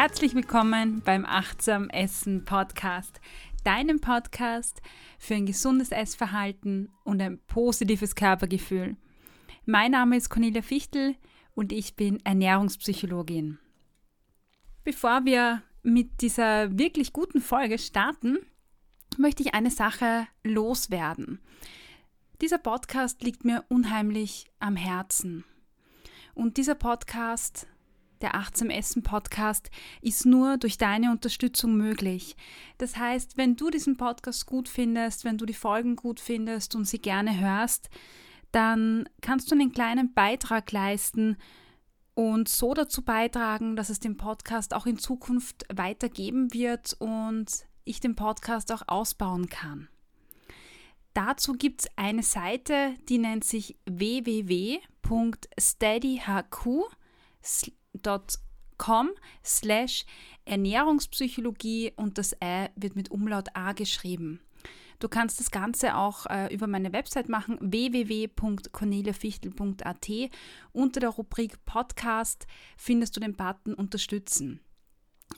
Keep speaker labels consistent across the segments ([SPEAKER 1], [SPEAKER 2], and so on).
[SPEAKER 1] Herzlich willkommen beim Achtsam Essen Podcast, deinem Podcast für ein gesundes Essverhalten und ein positives Körpergefühl. Mein Name ist Cornelia Fichtel und ich bin Ernährungspsychologin. Bevor wir mit dieser wirklich guten Folge starten, möchte ich eine Sache loswerden. Dieser Podcast liegt mir unheimlich am Herzen. Und dieser Podcast, der Achtsam Essen Podcast, ist nur durch deine Unterstützung möglich. Das heißt, wenn du diesen Podcast gut findest, wenn du die Folgen gut findest und sie gerne hörst, dann kannst du einen kleinen Beitrag leisten und so dazu beitragen, dass es den Podcast auch in Zukunft weitergeben wird und ich den Podcast auch ausbauen kann. Dazu gibt es eine Seite, die nennt sich www.steadyhq.com slash Ernährungspsychologie und das Ä wird mit Umlaut A geschrieben. Du kannst das Ganze auch äh, über meine Website machen, www.corneliafichtel.at. Unter der Rubrik Podcast findest du den Button Unterstützen.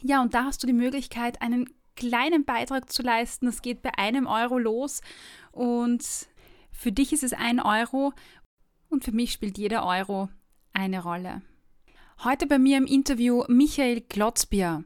[SPEAKER 1] Ja, und da hast du die Möglichkeit, einen kleinen Beitrag zu leisten. Das geht bei einem Euro los und für dich ist es ein Euro und für mich spielt jeder Euro eine Rolle. Heute bei mir im Interview Michael Klotzbier.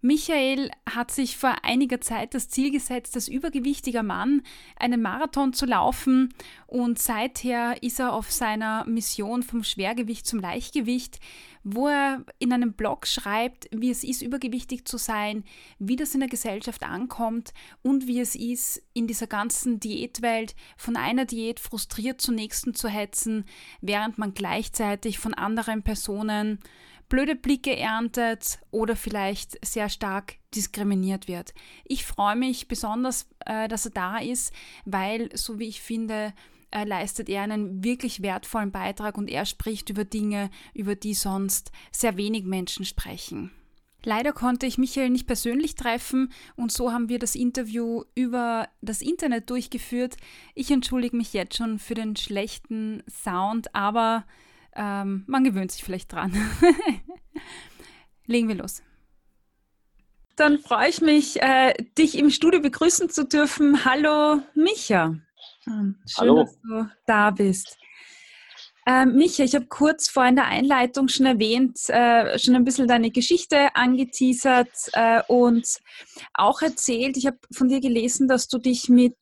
[SPEAKER 1] Michael hat sich vor einiger Zeit das Ziel gesetzt, als übergewichtiger Mann einen Marathon zu laufen und seither ist er auf seiner Mission vom Schwergewicht zum Leichtgewicht, wo er in einem Blog schreibt, wie es ist, übergewichtig zu sein, wie das in der Gesellschaft ankommt und wie es ist, in dieser ganzen Diätwelt von einer Diät frustriert zur nächsten zu hetzen, während man gleichzeitig von anderen Personen blöde Blicke erntet oder vielleicht sehr stark diskriminiert wird. Ich freue mich besonders, äh, dass er da ist, weil, so wie ich finde, äh, leistet er einen wirklich wertvollen Beitrag und er spricht über Dinge, über die sonst sehr wenig Menschen sprechen. Leider konnte ich Michael nicht persönlich treffen und so haben wir das Interview über das Internet durchgeführt. Ich entschuldige mich jetzt schon für den schlechten Sound, aber ähm, man gewöhnt sich vielleicht dran. Legen wir los. Dann freue ich mich, äh, dich im Studio begrüßen zu dürfen. Hallo, Micha. Ähm, schön, Hallo. dass du da bist. Ähm, Micha, ich habe kurz vor in der Einleitung schon erwähnt, äh, schon ein bisschen deine Geschichte angeteasert äh, und auch erzählt, ich habe von dir gelesen, dass du dich mit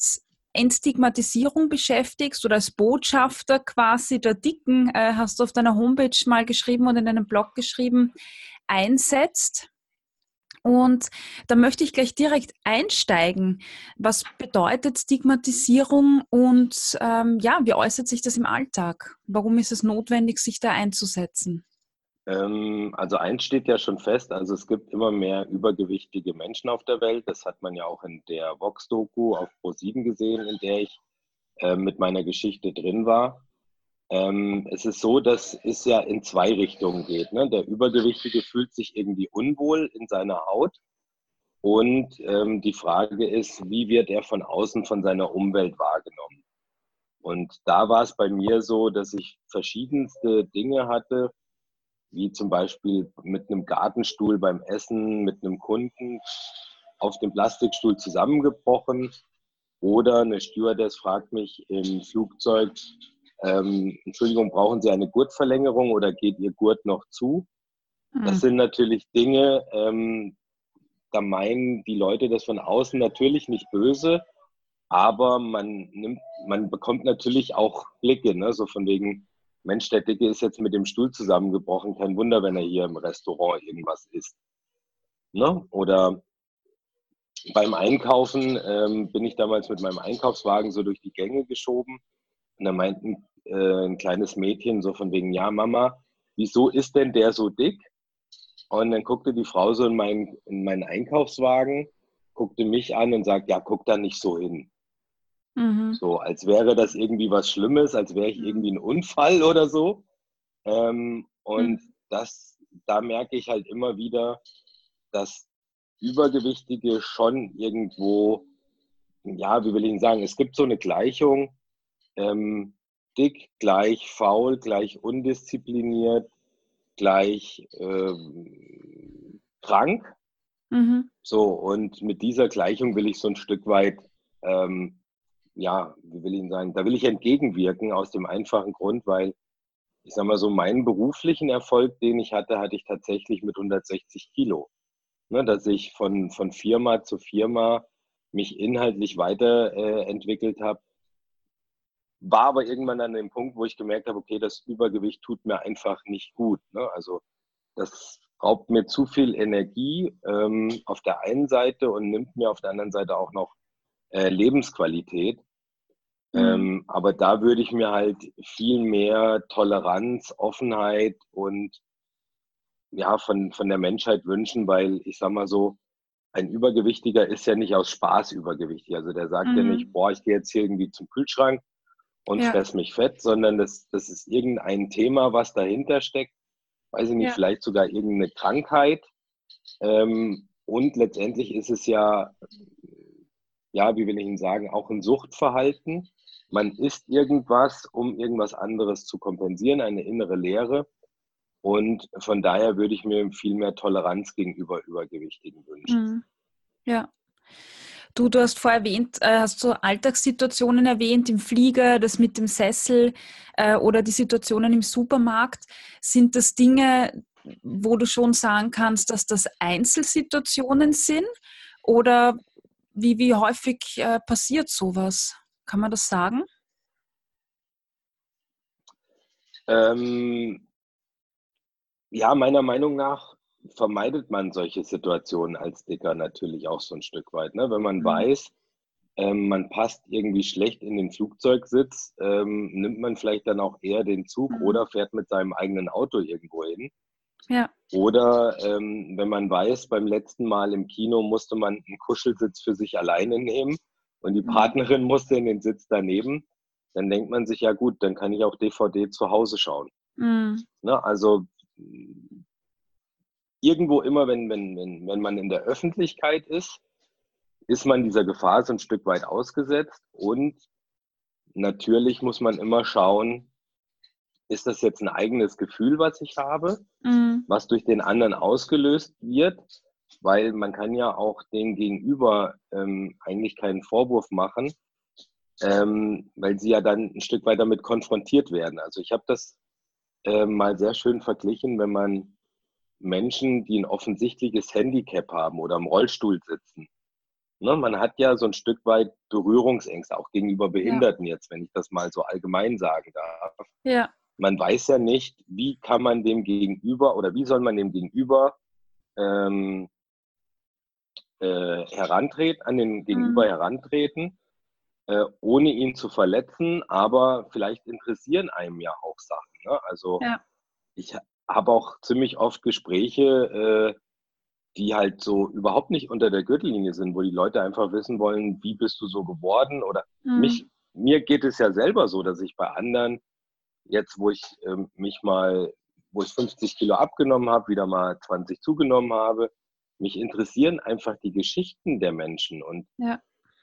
[SPEAKER 1] Entstigmatisierung beschäftigst oder als Botschafter quasi der Dicken, äh, hast du auf deiner Homepage mal geschrieben und in deinem Blog geschrieben, einsetzt. Und da möchte ich gleich direkt einsteigen. Was bedeutet Stigmatisierung und ähm, ja, wie äußert sich das im Alltag? Warum ist es notwendig, sich da einzusetzen?
[SPEAKER 2] Ähm, also eins steht ja schon fest, also es gibt immer mehr übergewichtige Menschen auf der Welt. Das hat man ja auch in der Vox-Doku auf Pro7 gesehen, in der ich äh, mit meiner Geschichte drin war. Ähm, es ist so, dass es ja in zwei Richtungen geht. Ne? Der Übergewichtige fühlt sich irgendwie unwohl in seiner Haut. Und ähm, die Frage ist, wie wird er von außen von seiner Umwelt wahrgenommen? Und da war es bei mir so, dass ich verschiedenste Dinge hatte, wie zum Beispiel mit einem Gartenstuhl beim Essen, mit einem Kunden auf dem Plastikstuhl zusammengebrochen. Oder eine Stewardess fragt mich im Flugzeug, ähm, Entschuldigung, brauchen Sie eine Gurtverlängerung oder geht Ihr Gurt noch zu? Mhm. Das sind natürlich Dinge, ähm, da meinen die Leute das von außen natürlich nicht böse, aber man nimmt, man bekommt natürlich auch Blicke, ne? so von wegen, Mensch, der Dicke ist jetzt mit dem Stuhl zusammengebrochen, kein Wunder, wenn er hier im Restaurant irgendwas isst. Ne? Oder beim Einkaufen ähm, bin ich damals mit meinem Einkaufswagen so durch die Gänge geschoben und da meinten äh, ein kleines Mädchen so von wegen, ja Mama, wieso ist denn der so dick? Und dann guckte die Frau so in, mein, in meinen Einkaufswagen, guckte mich an und sagt, ja, guck da nicht so hin. Mhm. So, als wäre das irgendwie was Schlimmes, als wäre ich irgendwie ein Unfall oder so. Ähm, und mhm. das, da merke ich halt immer wieder, dass Übergewichtige schon irgendwo, ja, wie will ich sagen, es gibt so eine Gleichung, ähm, dick gleich faul, gleich undiszipliniert, gleich ähm, krank. Mhm. So, und mit dieser Gleichung will ich so ein Stück weit, ähm, ja, wie will ich Ihnen sagen, da will ich entgegenwirken aus dem einfachen Grund, weil ich sag mal so, meinen beruflichen Erfolg, den ich hatte, hatte ich tatsächlich mit 160 Kilo. Ne, dass ich von, von Firma zu Firma mich inhaltlich weiterentwickelt äh, habe, war aber irgendwann an dem Punkt, wo ich gemerkt habe, okay, das Übergewicht tut mir einfach nicht gut. Ne? Also das raubt mir zu viel Energie ähm, auf der einen Seite und nimmt mir auf der anderen Seite auch noch äh, Lebensqualität. Mhm. Ähm, aber da würde ich mir halt viel mehr Toleranz, Offenheit und ja, von, von der Menschheit wünschen, weil ich sag mal so, ein Übergewichtiger ist ja nicht aus Spaß übergewichtig. Also der sagt mhm. ja nicht, boah, ich gehe jetzt hier irgendwie zum Kühlschrank und ja. fress mich fett, sondern das, das ist irgendein Thema, was dahinter steckt. Weiß ich nicht, ja. vielleicht sogar irgendeine Krankheit. Ähm, und letztendlich ist es ja, ja, wie will ich Ihnen sagen, auch ein Suchtverhalten. Man isst irgendwas, um irgendwas anderes zu kompensieren, eine innere Leere. Und von daher würde ich mir viel mehr Toleranz gegenüber Übergewichtigen wünschen. Mhm.
[SPEAKER 1] Ja. Du, du hast vorher erwähnt, äh, hast so Alltagssituationen erwähnt, im Flieger, das mit dem Sessel äh, oder die Situationen im Supermarkt. Sind das Dinge, wo du schon sagen kannst, dass das Einzelsituationen sind? Oder wie, wie häufig äh, passiert sowas? Kann man das sagen?
[SPEAKER 2] Ähm, ja, meiner Meinung nach vermeidet man solche Situationen als Dicker natürlich auch so ein Stück weit. Ne? Wenn man mhm. weiß, ähm, man passt irgendwie schlecht in den Flugzeugsitz, ähm, nimmt man vielleicht dann auch eher den Zug mhm. oder fährt mit seinem eigenen Auto irgendwo hin. Ja. Oder ähm, wenn man weiß, beim letzten Mal im Kino musste man einen Kuschelsitz für sich alleine nehmen und die mhm. Partnerin musste in den Sitz daneben, dann denkt man sich, ja gut, dann kann ich auch DVD zu Hause schauen. Mhm. Ne? Also irgendwo immer, wenn, wenn, wenn, wenn man in der Öffentlichkeit ist, ist man dieser Gefahr so ein Stück weit ausgesetzt. Und natürlich muss man immer schauen, ist das jetzt ein eigenes Gefühl, was ich habe, mhm. was durch den anderen ausgelöst wird? Weil man kann ja auch dem Gegenüber ähm, eigentlich keinen Vorwurf machen, ähm, weil sie ja dann ein Stück weit damit konfrontiert werden. Also ich habe das äh, mal sehr schön verglichen, wenn man Menschen, die ein offensichtliches Handicap haben oder im Rollstuhl sitzen. Ne, man hat ja so ein Stück weit Berührungsängste, auch gegenüber Behinderten ja. jetzt, wenn ich das mal so allgemein sagen darf. Ja. Man weiß ja nicht, wie kann man dem Gegenüber oder wie soll man dem Gegenüber ähm, äh, herantreten, an den Gegenüber mhm. herantreten, äh, ohne ihn zu verletzen, aber vielleicht interessieren einem ja auch Sachen. Ne? Also ja. ich habe auch ziemlich oft Gespräche, äh, die halt so überhaupt nicht unter der Gürtellinie sind, wo die Leute einfach wissen wollen, wie bist du so geworden? Oder mhm. mich, mir geht es ja selber so, dass ich bei anderen, jetzt wo ich äh, mich mal, wo ich 50 Kilo abgenommen habe, wieder mal 20 zugenommen habe, mich interessieren einfach die Geschichten der Menschen und ja.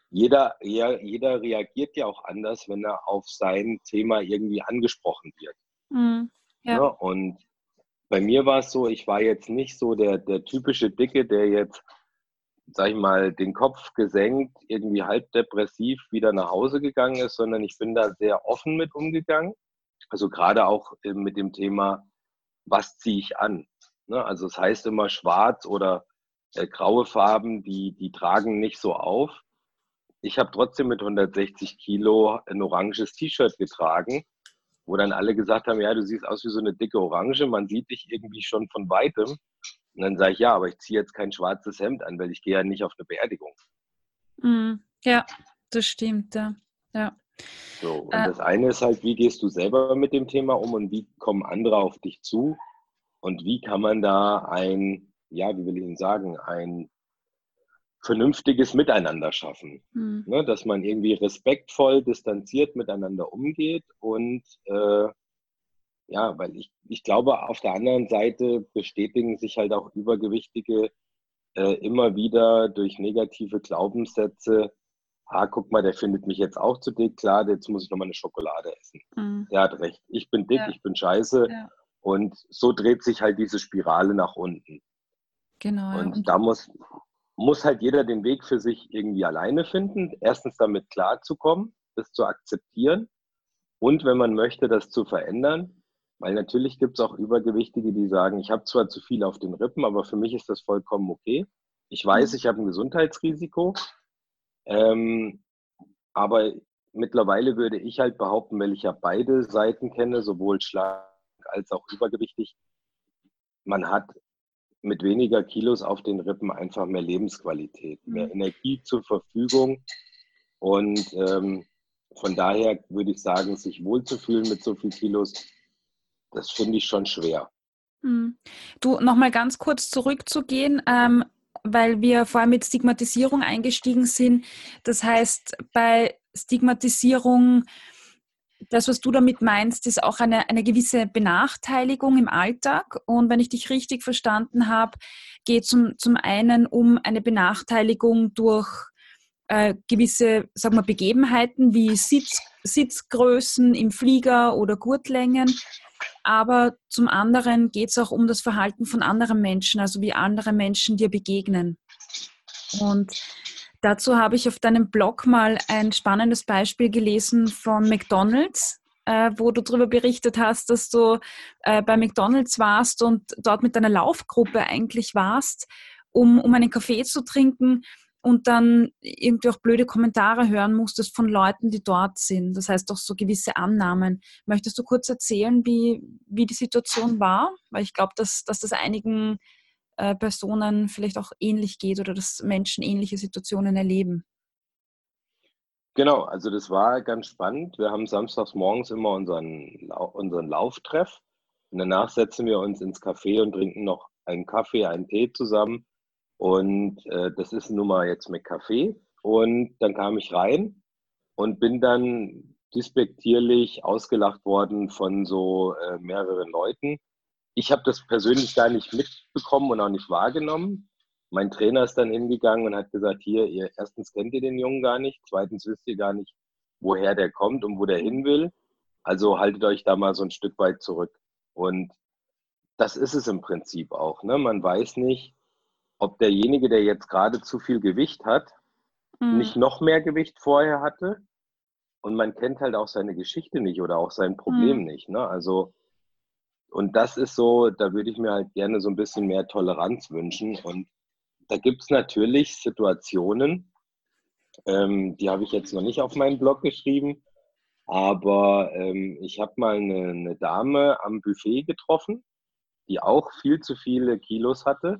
[SPEAKER 2] jeder, ja, jeder reagiert ja auch anders, wenn er auf sein Thema irgendwie angesprochen wird. Mhm. Ja. ja. und bei mir war es so, ich war jetzt nicht so der, der typische Dicke, der jetzt, sag ich mal, den Kopf gesenkt, irgendwie halb depressiv wieder nach Hause gegangen ist, sondern ich bin da sehr offen mit umgegangen. Also gerade auch äh, mit dem Thema, was ziehe ich an? Ne? Also es das heißt immer schwarz oder äh, graue Farben, die, die tragen nicht so auf. Ich habe trotzdem mit 160 Kilo ein oranges T-Shirt getragen wo dann alle gesagt haben, ja, du siehst aus wie so eine dicke Orange, man sieht dich irgendwie schon von weitem. Und dann sage ich, ja, aber ich ziehe jetzt kein schwarzes Hemd an, weil ich gehe ja nicht auf eine Beerdigung.
[SPEAKER 1] Mm, ja, das stimmt, ja. ja.
[SPEAKER 2] So, und äh, das eine ist halt, wie gehst du selber mit dem Thema um und wie kommen andere auf dich zu? Und wie kann man da ein, ja, wie will ich Ihnen sagen, ein vernünftiges Miteinander schaffen. Mhm. Ne, dass man irgendwie respektvoll, distanziert miteinander umgeht und äh, ja, weil ich, ich glaube, auf der anderen Seite bestätigen sich halt auch Übergewichtige äh, immer wieder durch negative Glaubenssätze. Ah, guck mal, der findet mich jetzt auch zu dick, klar, jetzt muss ich nochmal eine Schokolade essen. Mhm. Der hat recht, ich bin dick, ja. ich bin scheiße. Ja. Und so dreht sich halt diese Spirale nach unten. Genau. Und, und da muss, muss halt jeder den Weg für sich irgendwie alleine finden. Erstens damit klarzukommen, das zu akzeptieren und wenn man möchte, das zu verändern. Weil natürlich gibt es auch Übergewichtige, die sagen, ich habe zwar zu viel auf den Rippen, aber für mich ist das vollkommen okay. Ich weiß, mhm. ich habe ein Gesundheitsrisiko, ähm, aber mittlerweile würde ich halt behaupten, weil ich ja beide Seiten kenne, sowohl schlank als auch übergewichtig, man hat mit weniger Kilos auf den Rippen einfach mehr Lebensqualität, mehr mhm. Energie zur Verfügung. Und ähm, von daher würde ich sagen, sich wohlzufühlen mit so viel Kilos, das finde ich schon schwer.
[SPEAKER 1] Mhm. Du, nochmal ganz kurz zurückzugehen, ähm, weil wir vorher mit Stigmatisierung eingestiegen sind. Das heißt, bei Stigmatisierung das, was du damit meinst, ist auch eine, eine gewisse Benachteiligung im Alltag. Und wenn ich dich richtig verstanden habe, geht es zum, zum einen um eine Benachteiligung durch äh, gewisse sagen wir, Begebenheiten wie Sitz, Sitzgrößen im Flieger oder Gurtlängen. Aber zum anderen geht es auch um das Verhalten von anderen Menschen, also wie andere Menschen dir begegnen. Und Dazu habe ich auf deinem Blog mal ein spannendes Beispiel gelesen von McDonald's, äh, wo du darüber berichtet hast, dass du äh, bei McDonald's warst und dort mit deiner Laufgruppe eigentlich warst, um, um einen Kaffee zu trinken und dann irgendwie auch blöde Kommentare hören musstest von Leuten, die dort sind. Das heißt auch so gewisse Annahmen. Möchtest du kurz erzählen, wie, wie die Situation war? Weil ich glaube, dass, dass das einigen äh, Personen vielleicht auch ähnlich geht oder dass Menschen ähnliche Situationen erleben.
[SPEAKER 2] Genau, also das war ganz spannend. Wir haben samstags morgens immer unseren, unseren Lauftreff und danach setzen wir uns ins Café und trinken noch einen Kaffee, einen Tee zusammen. Und äh, das ist nun mal jetzt mit Kaffee. Und dann kam ich rein und bin dann dispektierlich ausgelacht worden von so äh, mehreren Leuten, ich habe das persönlich gar nicht mitbekommen und auch nicht wahrgenommen. Mein Trainer ist dann hingegangen und hat gesagt, hier, ihr erstens kennt ihr den Jungen gar nicht, zweitens wisst ihr gar nicht, woher der kommt und wo der hin will. Also haltet euch da mal so ein Stück weit zurück. Und das ist es im Prinzip auch. Ne? Man weiß nicht, ob derjenige, der jetzt gerade zu viel Gewicht hat, mhm. nicht noch mehr Gewicht vorher hatte. Und man kennt halt auch seine Geschichte nicht oder auch sein Problem mhm. nicht. Ne? Also und das ist so, da würde ich mir halt gerne so ein bisschen mehr Toleranz wünschen. Und da gibt es natürlich Situationen, ähm, die habe ich jetzt noch nicht auf meinen Blog geschrieben, aber ähm, ich habe mal eine, eine Dame am Buffet getroffen, die auch viel zu viele Kilos hatte.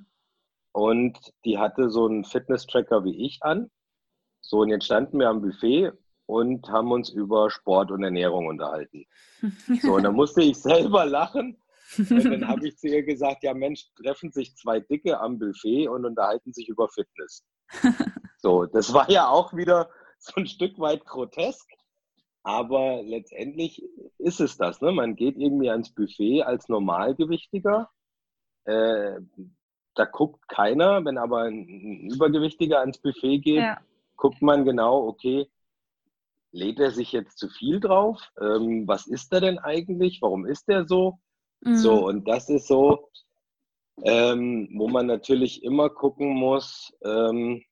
[SPEAKER 2] Und die hatte so einen Fitness-Tracker wie ich an. So, und jetzt standen wir am Buffet und haben uns über Sport und Ernährung unterhalten. So, und dann musste ich selber lachen. Und dann habe ich zu ihr gesagt, ja Mensch, treffen sich zwei Dicke am Buffet und unterhalten sich über Fitness. So, das war ja auch wieder so ein Stück weit grotesk. Aber letztendlich ist es das. Ne? Man geht irgendwie ans Buffet als Normalgewichtiger. Äh, da guckt keiner. Wenn aber ein Übergewichtiger ans Buffet geht, ja. guckt man genau, okay, lädt er sich jetzt zu viel drauf? Ähm, was ist er denn eigentlich? Warum ist er so? Mhm. So, und das ist so, ähm, wo man natürlich immer gucken muss, ähm,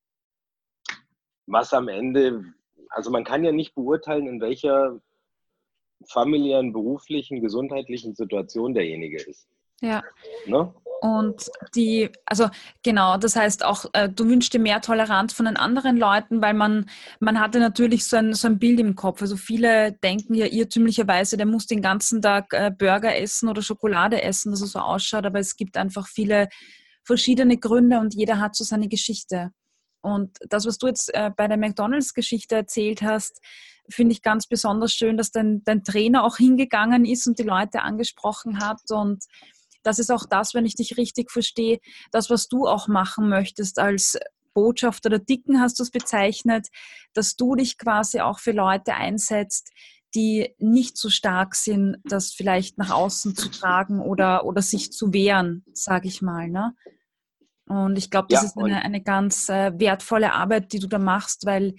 [SPEAKER 2] was am Ende, also man kann ja nicht beurteilen, in welcher familiären, beruflichen, gesundheitlichen Situation derjenige ist.
[SPEAKER 1] Ja. Ne? Und die, also genau, das heißt auch, äh, du wünschst dir mehr Toleranz von den anderen Leuten, weil man, man hatte natürlich so ein, so ein Bild im Kopf. Also viele denken ja irrtümlicherweise, der muss den ganzen Tag äh, Burger essen oder Schokolade essen, dass er so ausschaut, aber es gibt einfach viele verschiedene Gründe und jeder hat so seine Geschichte. Und das, was du jetzt äh, bei der McDonalds-Geschichte erzählt hast, finde ich ganz besonders schön, dass dein, dein Trainer auch hingegangen ist und die Leute angesprochen hat und das ist auch das, wenn ich dich richtig verstehe, das, was du auch machen möchtest als Botschafter der Dicken, hast du es bezeichnet, dass du dich quasi auch für Leute einsetzt, die nicht so stark sind, das vielleicht nach außen zu tragen oder, oder sich zu wehren, sage ich mal. Ne? Und ich glaube, das ja, ist eine, eine ganz äh, wertvolle Arbeit, die du da machst, weil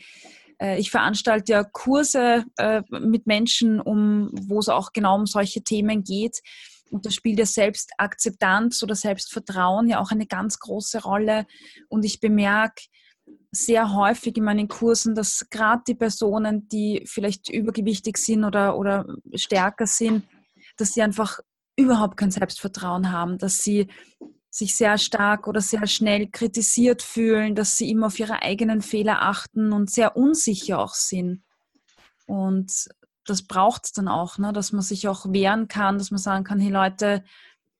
[SPEAKER 1] äh, ich veranstalte ja Kurse äh, mit Menschen, um, wo es auch genau um solche Themen geht. Und da spielt ja Selbstakzeptanz oder Selbstvertrauen ja auch eine ganz große Rolle. Und ich bemerke sehr häufig in meinen Kursen, dass gerade die Personen, die vielleicht übergewichtig sind oder, oder stärker sind, dass sie einfach überhaupt kein Selbstvertrauen haben, dass sie sich sehr stark oder sehr schnell kritisiert fühlen, dass sie immer auf ihre eigenen Fehler achten und sehr unsicher auch sind. Und das braucht es dann auch, ne? dass man sich auch wehren kann, dass man sagen kann, hey Leute,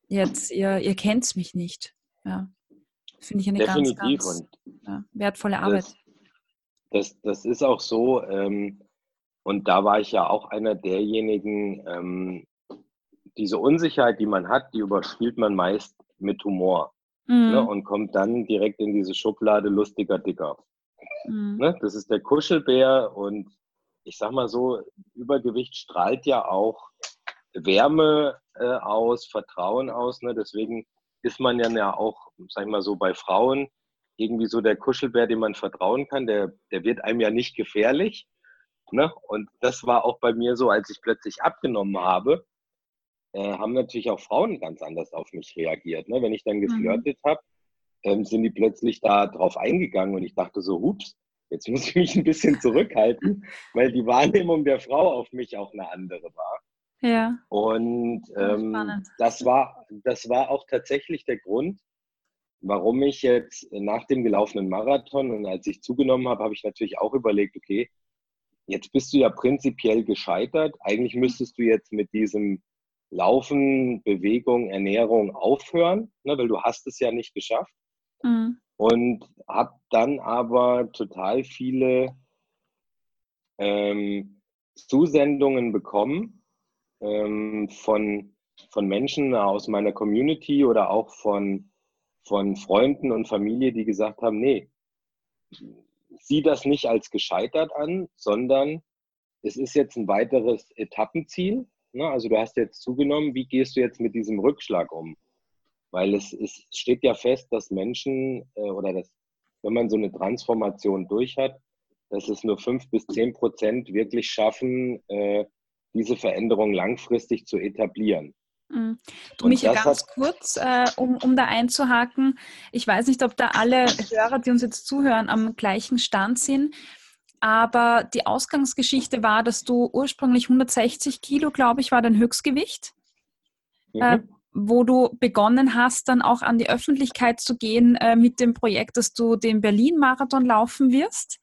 [SPEAKER 1] jetzt, ihr, ihr kennt mich nicht. Ja. Finde ich eine Definitiv. ganz, ganz ja, wertvolle Arbeit.
[SPEAKER 2] Das, das, das, ist auch so, ähm, und da war ich ja auch einer derjenigen, ähm, diese Unsicherheit, die man hat, die überspielt man meist mit Humor ne, mhm. ne, und kommt dann direkt in diese Schublade lustiger Dicker. Mhm. Ne, das ist der Kuschelbär und ich sag mal so, Übergewicht strahlt ja auch Wärme äh, aus, Vertrauen aus. Ne? Deswegen ist man ja auch, sag ich mal so, bei Frauen irgendwie so der Kuschelbär, dem man vertrauen kann. Der, der wird einem ja nicht gefährlich. Ne? Und das war auch bei mir so, als ich plötzlich abgenommen habe, äh, haben natürlich auch Frauen ganz anders auf mich reagiert. Ne? Wenn ich dann mhm. geflirtet mhm. habe, ähm, sind die plötzlich da drauf eingegangen und ich dachte so, hups, jetzt muss ich mich ein bisschen zurückhalten, weil die Wahrnehmung der Frau auf mich auch eine andere war.
[SPEAKER 1] Ja.
[SPEAKER 2] Und ähm, das, war, das war auch tatsächlich der Grund, warum ich jetzt nach dem gelaufenen Marathon und als ich zugenommen habe, habe ich natürlich auch überlegt, okay, jetzt bist du ja prinzipiell gescheitert. Eigentlich müsstest du jetzt mit diesem Laufen, Bewegung, Ernährung aufhören, ne, weil du hast es ja nicht geschafft. Mhm. Und habe dann aber total viele ähm, Zusendungen bekommen ähm, von, von Menschen aus meiner Community oder auch von, von Freunden und Familie, die gesagt haben, nee, sieh das nicht als gescheitert an, sondern es ist jetzt ein weiteres Etappenziel Ne? Also du hast jetzt zugenommen, wie gehst du jetzt mit diesem Rückschlag um? Weil es, es steht ja fest, dass Menschen äh, oder dass, wenn man so eine Transformation durch hat, dass es nur fünf bis zehn Prozent wirklich schaffen, äh, diese Veränderung langfristig zu etablieren.
[SPEAKER 1] Mhm. Du, mich ganz kurz, äh, um, um da einzuhaken. Ich weiß nicht, ob da alle Hörer, die uns jetzt zuhören, am gleichen Stand sind. Aber die Ausgangsgeschichte war, dass du ursprünglich 160 Kilo, glaube ich, war dein Höchstgewicht. Mhm. Wo du begonnen hast, dann auch an die Öffentlichkeit zu gehen äh, mit dem Projekt, dass du den Berlin-Marathon laufen wirst.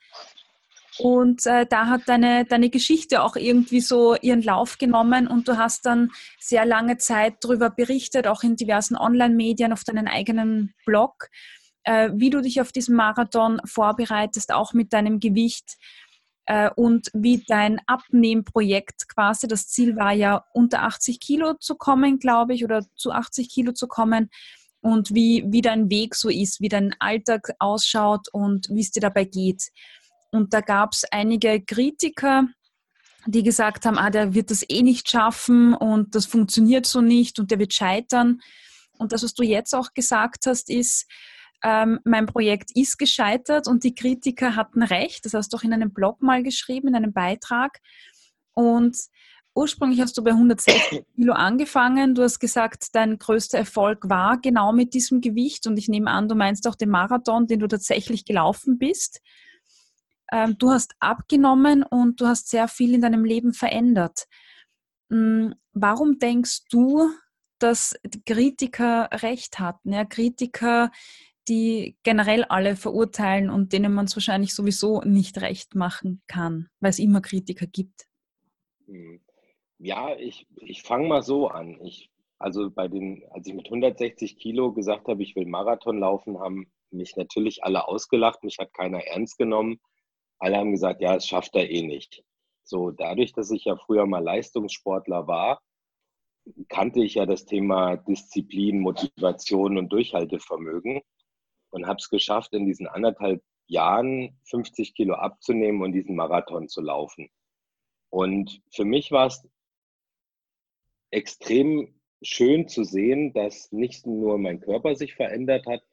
[SPEAKER 1] Und äh, da hat deine, deine Geschichte auch irgendwie so ihren Lauf genommen und du hast dann sehr lange Zeit darüber berichtet, auch in diversen Online-Medien, auf deinen eigenen Blog äh, wie du dich auf diesen Marathon vorbereitest, auch mit deinem Gewicht äh, und wie dein Abnehmprojekt quasi, das Ziel war ja unter 80 Kilo zu kommen, glaube ich, oder zu 80 Kilo zu kommen und wie, wie dein Weg so ist, wie dein Alltag ausschaut und wie es dir dabei geht. Und da gab es einige Kritiker, die gesagt haben, ah, der wird das eh nicht schaffen und das funktioniert so nicht und der wird scheitern. Und das, was du jetzt auch gesagt hast, ist, ähm, mein Projekt ist gescheitert und die Kritiker hatten recht. Das hast du auch in einem Blog mal geschrieben, in einem Beitrag. Und ursprünglich hast du bei 160 Kilo angefangen. Du hast gesagt, dein größter Erfolg war genau mit diesem Gewicht. Und ich nehme an, du meinst auch den Marathon, den du tatsächlich gelaufen bist. Ähm, du hast abgenommen und du hast sehr viel in deinem Leben verändert. Hm, warum denkst du, dass Kritiker recht hatten? Ja, Kritiker, die generell alle verurteilen und denen man es wahrscheinlich sowieso nicht recht machen kann, weil es immer Kritiker gibt.
[SPEAKER 2] Hm. Ja, ich, ich fange mal so an. Ich, also bei den, als ich mit 160 Kilo gesagt habe, ich will Marathon laufen, haben mich natürlich alle ausgelacht, mich hat keiner ernst genommen. Alle haben gesagt, ja, es schafft er eh nicht. So, dadurch, dass ich ja früher mal Leistungssportler war, kannte ich ja das Thema Disziplin, Motivation und Durchhaltevermögen und habe es geschafft, in diesen anderthalb Jahren 50 Kilo abzunehmen und diesen Marathon zu laufen. Und für mich war es extrem schön zu sehen, dass nicht nur mein Körper sich verändert hat,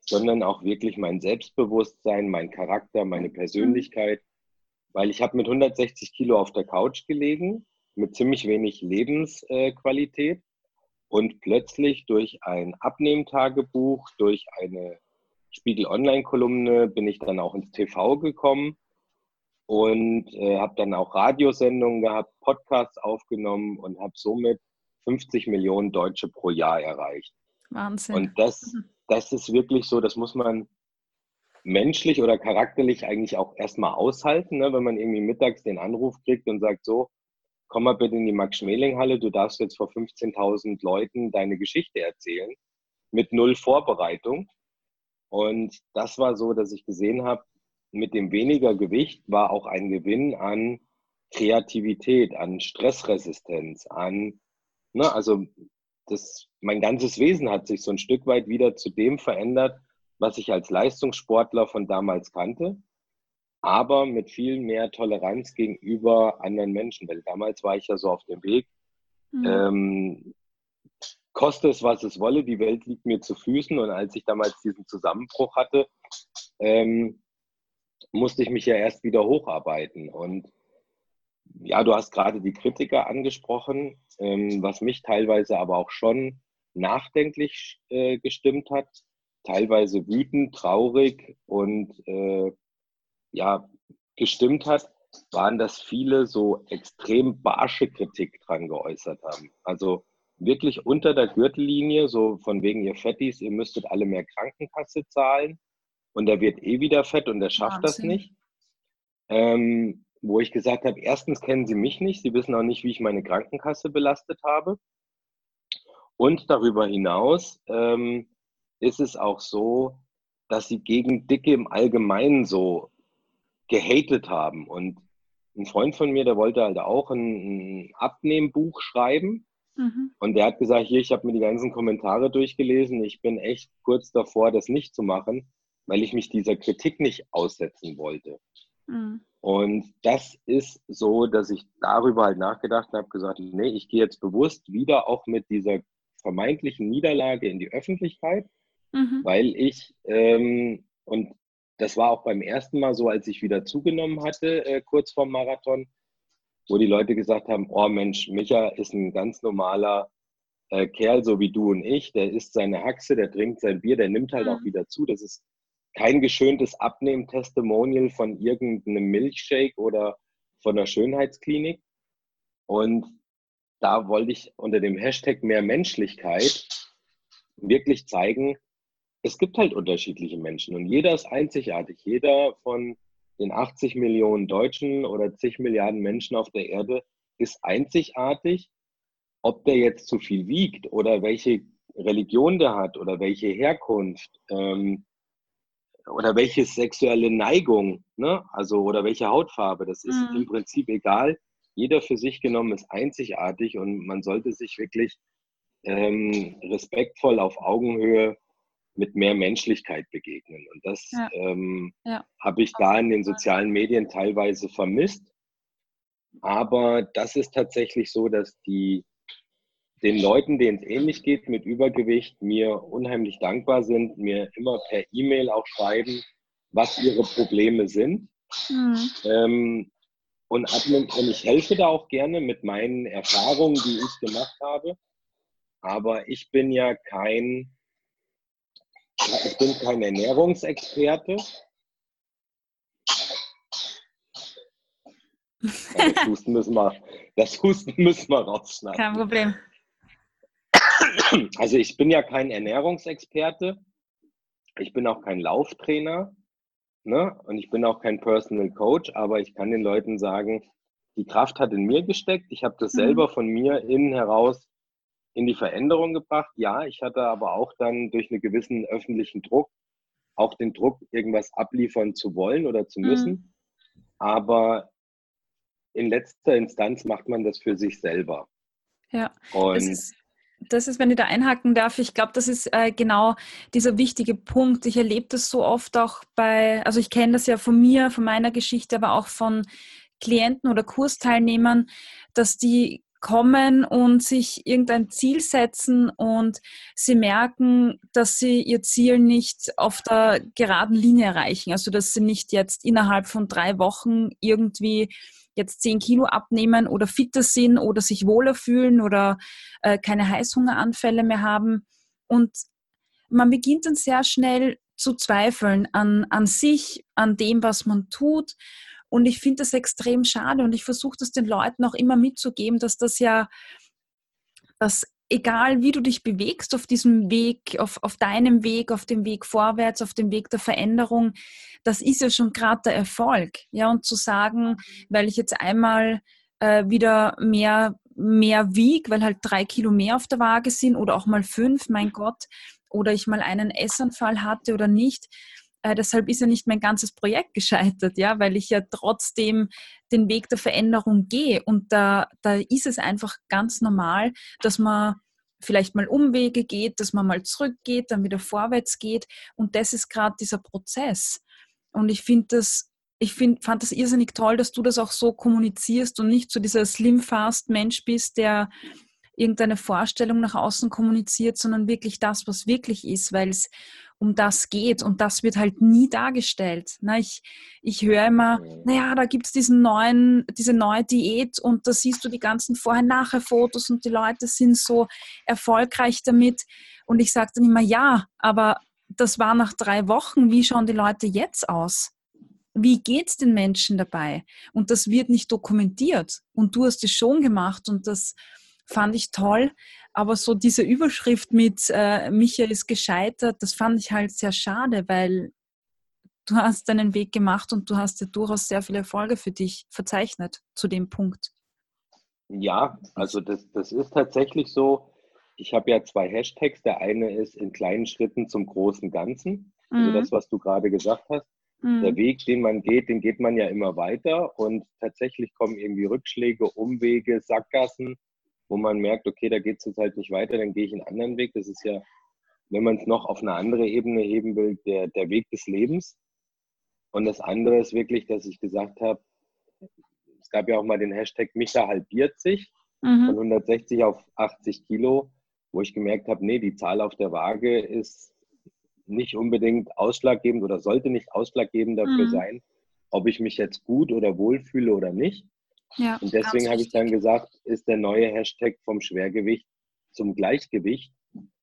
[SPEAKER 2] sondern auch wirklich mein Selbstbewusstsein, mein Charakter, meine Persönlichkeit. Weil ich habe mit 160 Kilo auf der Couch gelegen, mit ziemlich wenig Lebensqualität Und plötzlich durch ein Abnehmtagebuch, durch eine Spiegel Online-Kolumne bin ich dann auch ins TV gekommen und äh, habe dann auch Radiosendungen gehabt, Podcasts aufgenommen und habe somit 50 Millionen Deutsche pro Jahr erreicht.
[SPEAKER 1] Wahnsinn.
[SPEAKER 2] Und das, das ist wirklich so, das muss man menschlich oder charakterlich eigentlich auch erstmal aushalten, ne? wenn man irgendwie mittags den Anruf kriegt und sagt, so, komm mal bitte in die Max-Schmeling-Halle, du darfst jetzt vor 15.000 Leuten deine Geschichte erzählen, mit null Vorbereitung. Und das war so, dass ich gesehen habe, mit dem weniger Gewicht war auch ein Gewinn an Kreativität, an Stressresistenz, an, ne, also das, mein ganzes Wesen hat sich so ein Stück weit wieder zu dem verändert, was ich als Leistungssportler von damals kannte, aber mit viel mehr Toleranz gegenüber anderen Menschen. Weil damals war ich ja so auf dem Weg, mhm. ähm, koste es, was es wolle, die Welt liegt mir zu Füßen. Und als ich damals diesen Zusammenbruch hatte, ähm, musste ich mich ja erst wieder hocharbeiten. Und ja, du hast gerade die Kritiker angesprochen, ähm, was mich teilweise aber auch schon nachdenklich äh, gestimmt hat, teilweise wütend, traurig und äh, ja, gestimmt hat, waren, dass viele so extrem barsche Kritik dran geäußert haben. Also wirklich unter der Gürtellinie, so von wegen ihr Fettis, ihr müsstet alle mehr Krankenkasse zahlen und der wird eh wieder fett und der schafft Wahnsinn. das nicht. Ähm, wo ich gesagt habe, erstens kennen sie mich nicht, sie wissen auch nicht, wie ich meine Krankenkasse belastet habe. Und darüber hinaus ähm, ist es auch so, dass sie gegen Dicke im Allgemeinen so gehatet haben. Und ein Freund von mir, der wollte halt auch ein, ein Abnehmbuch schreiben. Mhm. Und der hat gesagt, hier, ich habe mir die ganzen Kommentare durchgelesen. Ich bin echt kurz davor, das nicht zu machen, weil ich mich dieser Kritik nicht aussetzen wollte. Mhm. Und das ist so, dass ich darüber halt nachgedacht habe, gesagt, nee, ich gehe jetzt bewusst wieder auch mit dieser vermeintlichen Niederlage in die Öffentlichkeit, mhm. weil ich, ähm, und das war auch beim ersten Mal so, als ich wieder zugenommen hatte, äh, kurz vorm Marathon, wo die Leute gesagt haben, oh Mensch, Micha ist ein ganz normaler äh, Kerl, so wie du und ich, der isst seine Haxe, der trinkt sein Bier, der nimmt halt mhm. auch wieder zu. Das ist kein geschöntes Abnehmen-Testimonial von irgendeinem Milchshake oder von einer Schönheitsklinik. Und da wollte ich unter dem Hashtag mehr Menschlichkeit wirklich zeigen, es gibt halt unterschiedliche Menschen und jeder ist einzigartig. Jeder von den 80 Millionen Deutschen oder zig Milliarden Menschen auf der Erde ist einzigartig. Ob der jetzt zu viel wiegt oder welche Religion der hat oder welche Herkunft, ähm, oder welche sexuelle Neigung, ne? also oder welche Hautfarbe, das ist mhm. im Prinzip egal. Jeder für sich genommen ist einzigartig und man sollte sich wirklich ähm, respektvoll auf Augenhöhe mit mehr Menschlichkeit begegnen. Und das ja. Ähm, ja. habe ich da in den sozialen Medien teilweise vermisst. Aber das ist tatsächlich so, dass die den Leuten, denen es ähnlich geht mit Übergewicht, mir unheimlich dankbar sind, mir immer per E-Mail auch schreiben, was ihre Probleme sind. Mhm. Ähm, und, und ich helfe da auch gerne mit meinen Erfahrungen, die ich gemacht habe. Aber ich bin ja kein, ich bin kein Ernährungsexperte. Das Husten müssen wir, das Husten müssen wir rausschneiden.
[SPEAKER 1] Kein Problem.
[SPEAKER 2] Also ich bin ja kein Ernährungsexperte, ich bin auch kein Lauftrainer ne? und ich bin auch kein Personal Coach, aber ich kann den Leuten sagen, die Kraft hat in mir gesteckt. Ich habe das mhm. selber von mir innen heraus in die Veränderung gebracht. Ja, ich hatte aber auch dann durch einen gewissen öffentlichen Druck auch den Druck, irgendwas abliefern zu wollen oder zu müssen. Mhm. Aber in letzter Instanz macht man das für sich selber.
[SPEAKER 1] Ja, und das ist, das ist, wenn ich da einhaken darf, ich glaube, das ist äh, genau dieser wichtige Punkt. Ich erlebe das so oft auch bei, also ich kenne das ja von mir, von meiner Geschichte, aber auch von Klienten oder Kursteilnehmern, dass die kommen und sich irgendein Ziel setzen und sie merken, dass sie ihr Ziel nicht auf der geraden Linie erreichen. Also dass sie nicht jetzt innerhalb von drei Wochen irgendwie jetzt zehn Kilo abnehmen oder fitter sind oder sich wohler fühlen oder äh, keine Heißhungeranfälle mehr haben. Und man beginnt dann sehr schnell zu zweifeln an, an sich, an dem, was man tut. Und ich finde das extrem schade und ich versuche das den Leuten auch immer mitzugeben, dass das ja, dass egal wie du dich bewegst auf diesem Weg, auf, auf deinem Weg, auf dem Weg vorwärts, auf dem Weg der Veränderung, das ist ja schon gerade der Erfolg. Ja, und zu sagen, weil ich jetzt einmal äh, wieder mehr, mehr wieg, weil halt drei Kilo mehr auf der Waage sind oder auch mal fünf, mein Gott, oder ich mal einen Essanfall hatte oder nicht. Äh, deshalb ist ja nicht mein ganzes Projekt gescheitert, ja, weil ich ja trotzdem den Weg der Veränderung gehe. Und da, da ist es einfach ganz normal, dass man vielleicht mal Umwege geht, dass man mal zurückgeht, dann wieder vorwärts geht. Und das ist gerade dieser Prozess. Und ich finde das, ich find, fand das irrsinnig toll, dass du das auch so kommunizierst und nicht so dieser Slim-Fast-Mensch bist, der irgendeine Vorstellung nach außen kommuniziert, sondern wirklich das, was wirklich ist, weil es um das geht und das wird halt nie dargestellt. Na, ich, ich höre immer, naja, da gibt es diesen neuen, diese neue Diät und da siehst du die ganzen Vorher-Nachher-Fotos und die Leute sind so erfolgreich damit. Und ich sage dann immer, ja, aber das war nach drei Wochen. Wie schauen die Leute jetzt aus? Wie geht es den Menschen dabei? Und das wird nicht dokumentiert. Und du hast es schon gemacht und das fand ich toll. Aber so diese Überschrift mit äh, Michael ist gescheitert, das fand ich halt sehr schade, weil du hast deinen Weg gemacht und du hast ja durchaus sehr viele Erfolge für dich verzeichnet zu dem Punkt.
[SPEAKER 2] Ja, also das, das ist tatsächlich so. Ich habe ja zwei Hashtags. Der eine ist in kleinen Schritten zum großen Ganzen. Also mhm. das, was du gerade gesagt hast. Mhm. Der Weg, den man geht, den geht man ja immer weiter. Und tatsächlich kommen irgendwie Rückschläge, Umwege, Sackgassen wo man merkt, okay, da geht es jetzt halt nicht weiter, dann gehe ich einen anderen Weg. Das ist ja, wenn man es noch auf eine andere Ebene heben will, der, der Weg des Lebens. Und das andere ist wirklich, dass ich gesagt habe, es gab ja auch mal den Hashtag Micha halbiert sich mhm. von 160 auf 80 Kilo, wo ich gemerkt habe, nee, die Zahl auf der Waage ist nicht unbedingt ausschlaggebend oder sollte nicht ausschlaggebend dafür mhm. sein, ob ich mich jetzt gut oder wohl fühle oder nicht, ja, und deswegen habe ich dann gesagt, ist der neue Hashtag vom Schwergewicht zum Gleichgewicht,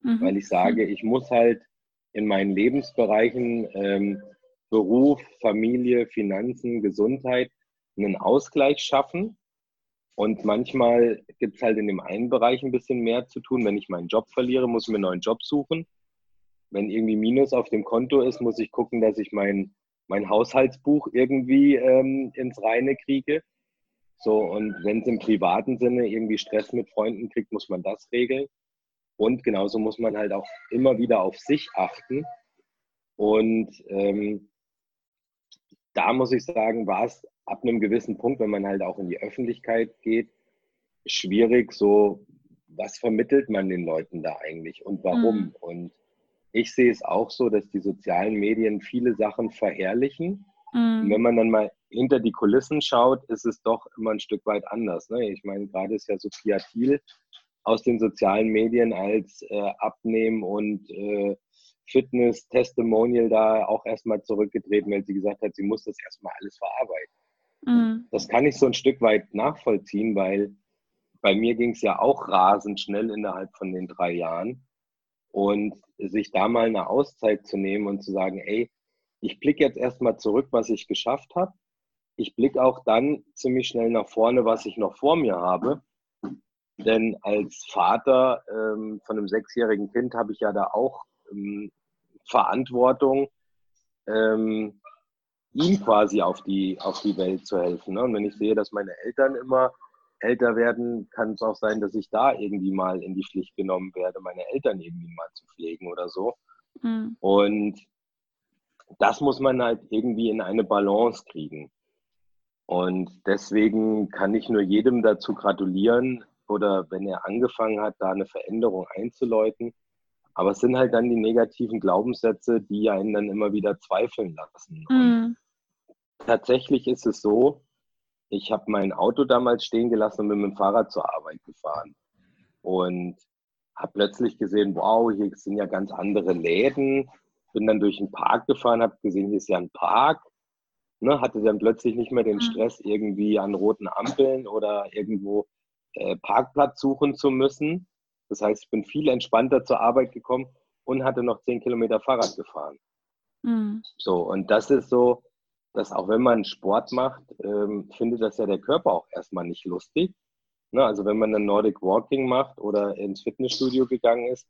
[SPEAKER 2] mhm. weil ich sage, ich muss halt in meinen Lebensbereichen ähm, Beruf, Familie, Finanzen, Gesundheit einen Ausgleich schaffen. Und manchmal gibt es halt in dem einen Bereich ein bisschen mehr zu tun. Wenn ich meinen Job verliere, muss ich mir einen neuen Job suchen. Wenn irgendwie Minus auf dem Konto ist, muss ich gucken, dass ich mein, mein Haushaltsbuch irgendwie ähm, ins Reine kriege. So, und wenn es im privaten Sinne irgendwie Stress mit Freunden kriegt, muss man das regeln. Und genauso muss man halt auch immer wieder auf sich achten. Und ähm, da muss ich sagen, war es ab einem gewissen Punkt, wenn man halt auch in die Öffentlichkeit geht, schwierig, so was vermittelt man den Leuten da eigentlich und warum. Mhm. Und ich sehe es auch so, dass die sozialen Medien viele Sachen verherrlichen. Mhm. wenn man dann mal hinter die Kulissen schaut, ist es doch immer ein Stück weit anders. Ne? Ich meine, gerade ist ja Sophia Thiel aus den sozialen Medien als äh, Abnehmen und äh, Fitness-Testimonial da auch erstmal zurückgetreten, weil sie gesagt hat, sie muss das erstmal alles verarbeiten. Mhm. Das kann ich so ein Stück weit nachvollziehen, weil bei mir ging es ja auch rasend schnell innerhalb von den drei Jahren. Und sich da mal eine Auszeit zu nehmen und zu sagen, ey, ich blicke jetzt erstmal zurück, was ich geschafft habe ich blicke auch dann ziemlich schnell nach vorne, was ich noch vor mir habe. Denn als Vater ähm, von einem sechsjährigen Kind habe ich ja da auch ähm, Verantwortung, ähm, ihm quasi auf die, auf die Welt zu helfen. Ne? Und wenn ich sehe, dass meine Eltern immer älter werden, kann es auch sein, dass ich da irgendwie mal in die Pflicht genommen werde, meine Eltern irgendwie mal zu pflegen oder so. Mhm. Und das muss man halt irgendwie in eine Balance kriegen. Und deswegen kann ich nur jedem dazu gratulieren oder wenn er angefangen hat, da eine Veränderung einzuläuten. Aber es sind halt dann die negativen Glaubenssätze, die einen dann immer wieder zweifeln lassen. Mhm. tatsächlich ist es so, ich habe mein Auto damals stehen gelassen und bin mit dem Fahrrad zur Arbeit gefahren. Und habe plötzlich gesehen, wow, hier sind ja ganz andere Läden. Bin dann durch den Park gefahren, habe gesehen, hier ist ja ein Park. Ne, hatte dann plötzlich nicht mehr den mhm. Stress, irgendwie an roten Ampeln oder irgendwo äh, Parkplatz suchen zu müssen. Das heißt, ich bin viel entspannter zur Arbeit gekommen und hatte noch zehn Kilometer Fahrrad gefahren. Mhm. So, und das ist so, dass auch wenn man Sport macht, ähm, findet das ja der Körper auch erstmal nicht lustig. Ne? Also wenn man dann Nordic Walking macht oder ins Fitnessstudio gegangen ist,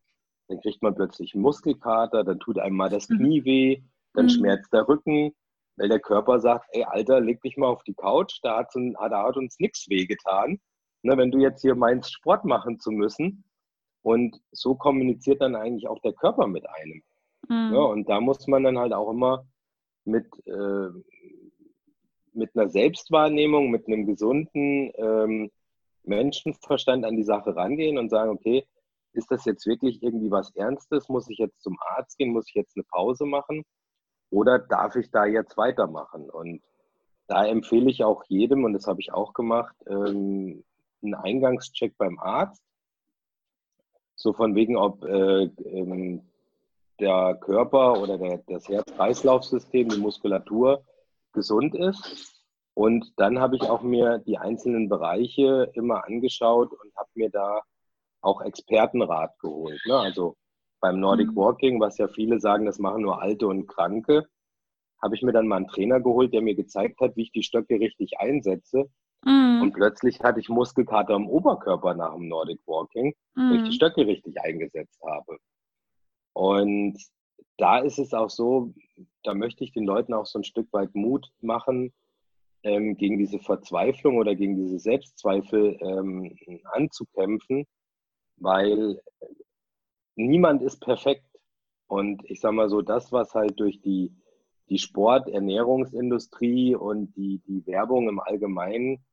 [SPEAKER 2] dann kriegt man plötzlich Muskelkater, dann tut einem mal das mhm. Knie weh, dann mhm. schmerzt der Rücken, weil der Körper sagt, ey Alter, leg dich mal auf die Couch, da hat, da hat uns nichts wehgetan. Ne, wenn du jetzt hier meinst, Sport machen zu müssen. Und so kommuniziert dann eigentlich auch der Körper mit einem. Mhm. Ja, und da muss man dann halt auch immer mit, äh, mit einer Selbstwahrnehmung, mit einem gesunden ähm, Menschenverstand an die Sache rangehen und sagen, okay, ist das jetzt wirklich irgendwie was Ernstes? Muss ich jetzt zum Arzt gehen? Muss ich jetzt eine Pause machen? Oder darf ich da jetzt weitermachen? Und da empfehle ich auch jedem, und das habe ich auch gemacht, ähm, einen Eingangscheck beim Arzt. So von wegen, ob äh, ähm, der Körper oder der, das Herz-Kreislauf-System, die Muskulatur gesund ist. Und dann habe ich auch mir die einzelnen Bereiche immer angeschaut und habe mir da auch Expertenrat geholt. Ne? Also beim Nordic mhm. Walking, was ja viele sagen, das machen nur Alte und Kranke, habe ich mir dann mal einen Trainer geholt, der mir gezeigt hat, wie ich die Stöcke richtig einsetze. Mhm. Und plötzlich hatte ich Muskelkater im Oberkörper nach dem Nordic Walking, mhm. weil ich die mhm. Stöcke richtig eingesetzt habe. Und da ist es auch so, da möchte ich den Leuten auch so ein Stück weit Mut machen, ähm, gegen diese Verzweiflung oder gegen diese Selbstzweifel ähm, anzukämpfen, weil niemand ist perfekt. Und ich sage mal so, das, was halt durch die, die Sport-, Ernährungsindustrie und die, die Werbung im Allgemeinen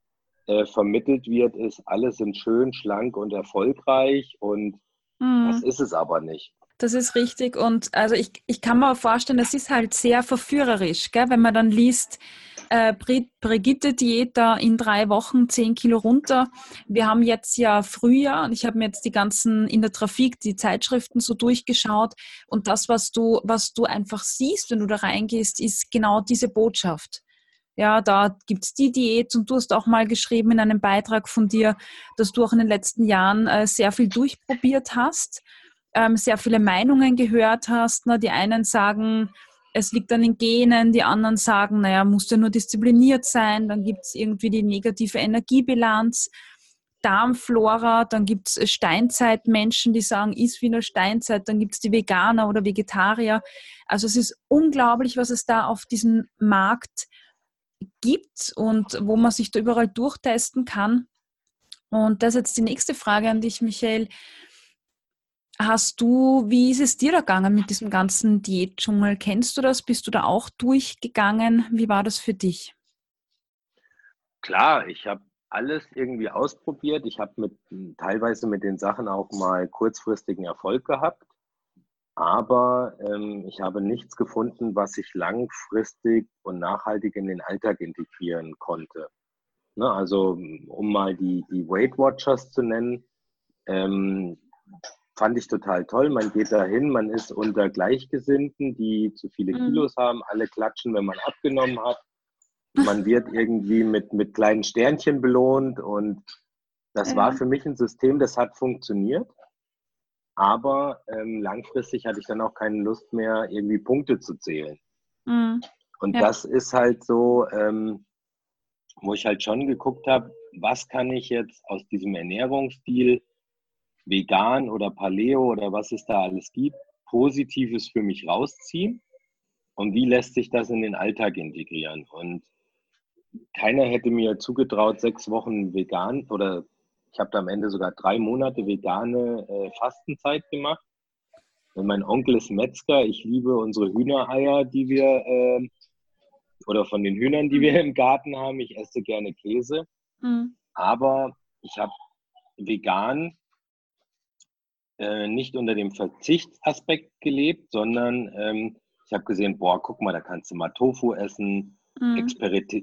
[SPEAKER 2] äh, vermittelt wird, ist, alle sind schön, schlank und erfolgreich und mhm. das ist es aber nicht.
[SPEAKER 1] Das ist richtig. Und also ich, ich kann mir vorstellen, das ist halt sehr verführerisch, gell? wenn man dann liest, äh, Brigitte-Diät da in drei Wochen zehn Kilo runter. Wir haben jetzt ja Frühjahr und ich habe mir jetzt die ganzen in der Trafik, die Zeitschriften so durchgeschaut und das, was du, was du einfach siehst, wenn du da reingehst, ist genau diese Botschaft. Ja, da gibt es die Diät und du hast auch mal geschrieben in einem Beitrag von dir, dass du auch in den letzten Jahren äh, sehr viel durchprobiert hast ähm, sehr viele Meinungen gehört hast. Ne? Die einen sagen, es liegt an den Genen, die anderen sagen, naja, musst du nur diszipliniert sein, dann gibt es irgendwie die negative Energiebilanz. Darmflora, dann gibt es Steinzeitmenschen, die sagen, ist wie eine Steinzeit, dann gibt es die Veganer oder Vegetarier. Also es ist unglaublich, was es da auf diesem Markt gibt und wo man sich da überall durchtesten kann. Und das ist jetzt die nächste Frage an dich, Michael. Hast du, wie ist es dir da gegangen mit diesem ganzen Diätdschungel? Kennst du das? Bist du da auch durchgegangen? Wie war das für dich?
[SPEAKER 2] Klar, ich habe alles irgendwie ausprobiert. Ich habe mit teilweise mit den Sachen auch mal kurzfristigen Erfolg gehabt. Aber ähm, ich habe nichts gefunden, was ich langfristig und nachhaltig in den Alltag integrieren konnte. Ne, also um mal die, die Weight Watchers zu nennen, ähm, fand ich total toll. Man geht da hin, man ist unter Gleichgesinnten, die zu viele mhm. Kilos haben, alle klatschen, wenn man abgenommen hat. Man wird irgendwie mit, mit kleinen Sternchen belohnt und das war für mich ein System, das hat funktioniert. Aber ähm, langfristig hatte ich dann auch keine Lust mehr, irgendwie Punkte zu zählen. Mhm. Und ja. das ist halt so, ähm, wo ich halt schon geguckt habe, was kann ich jetzt aus diesem Ernährungsstil vegan oder Paleo oder was es da alles gibt, Positives für mich rausziehen und wie lässt sich das in den Alltag integrieren. Und keiner hätte mir zugetraut, sechs Wochen vegan oder ich habe da am Ende sogar drei Monate vegane äh, Fastenzeit gemacht. Und mein Onkel ist Metzger. Ich liebe unsere Hühnereier, die wir äh, oder von den Hühnern, die wir im Garten haben. Ich esse gerne Käse. Mhm. Aber ich habe vegan äh, nicht unter dem Verzichtsaspekt gelebt, sondern ähm, ich habe gesehen, boah, guck mal, da kannst du mal Tofu essen mhm.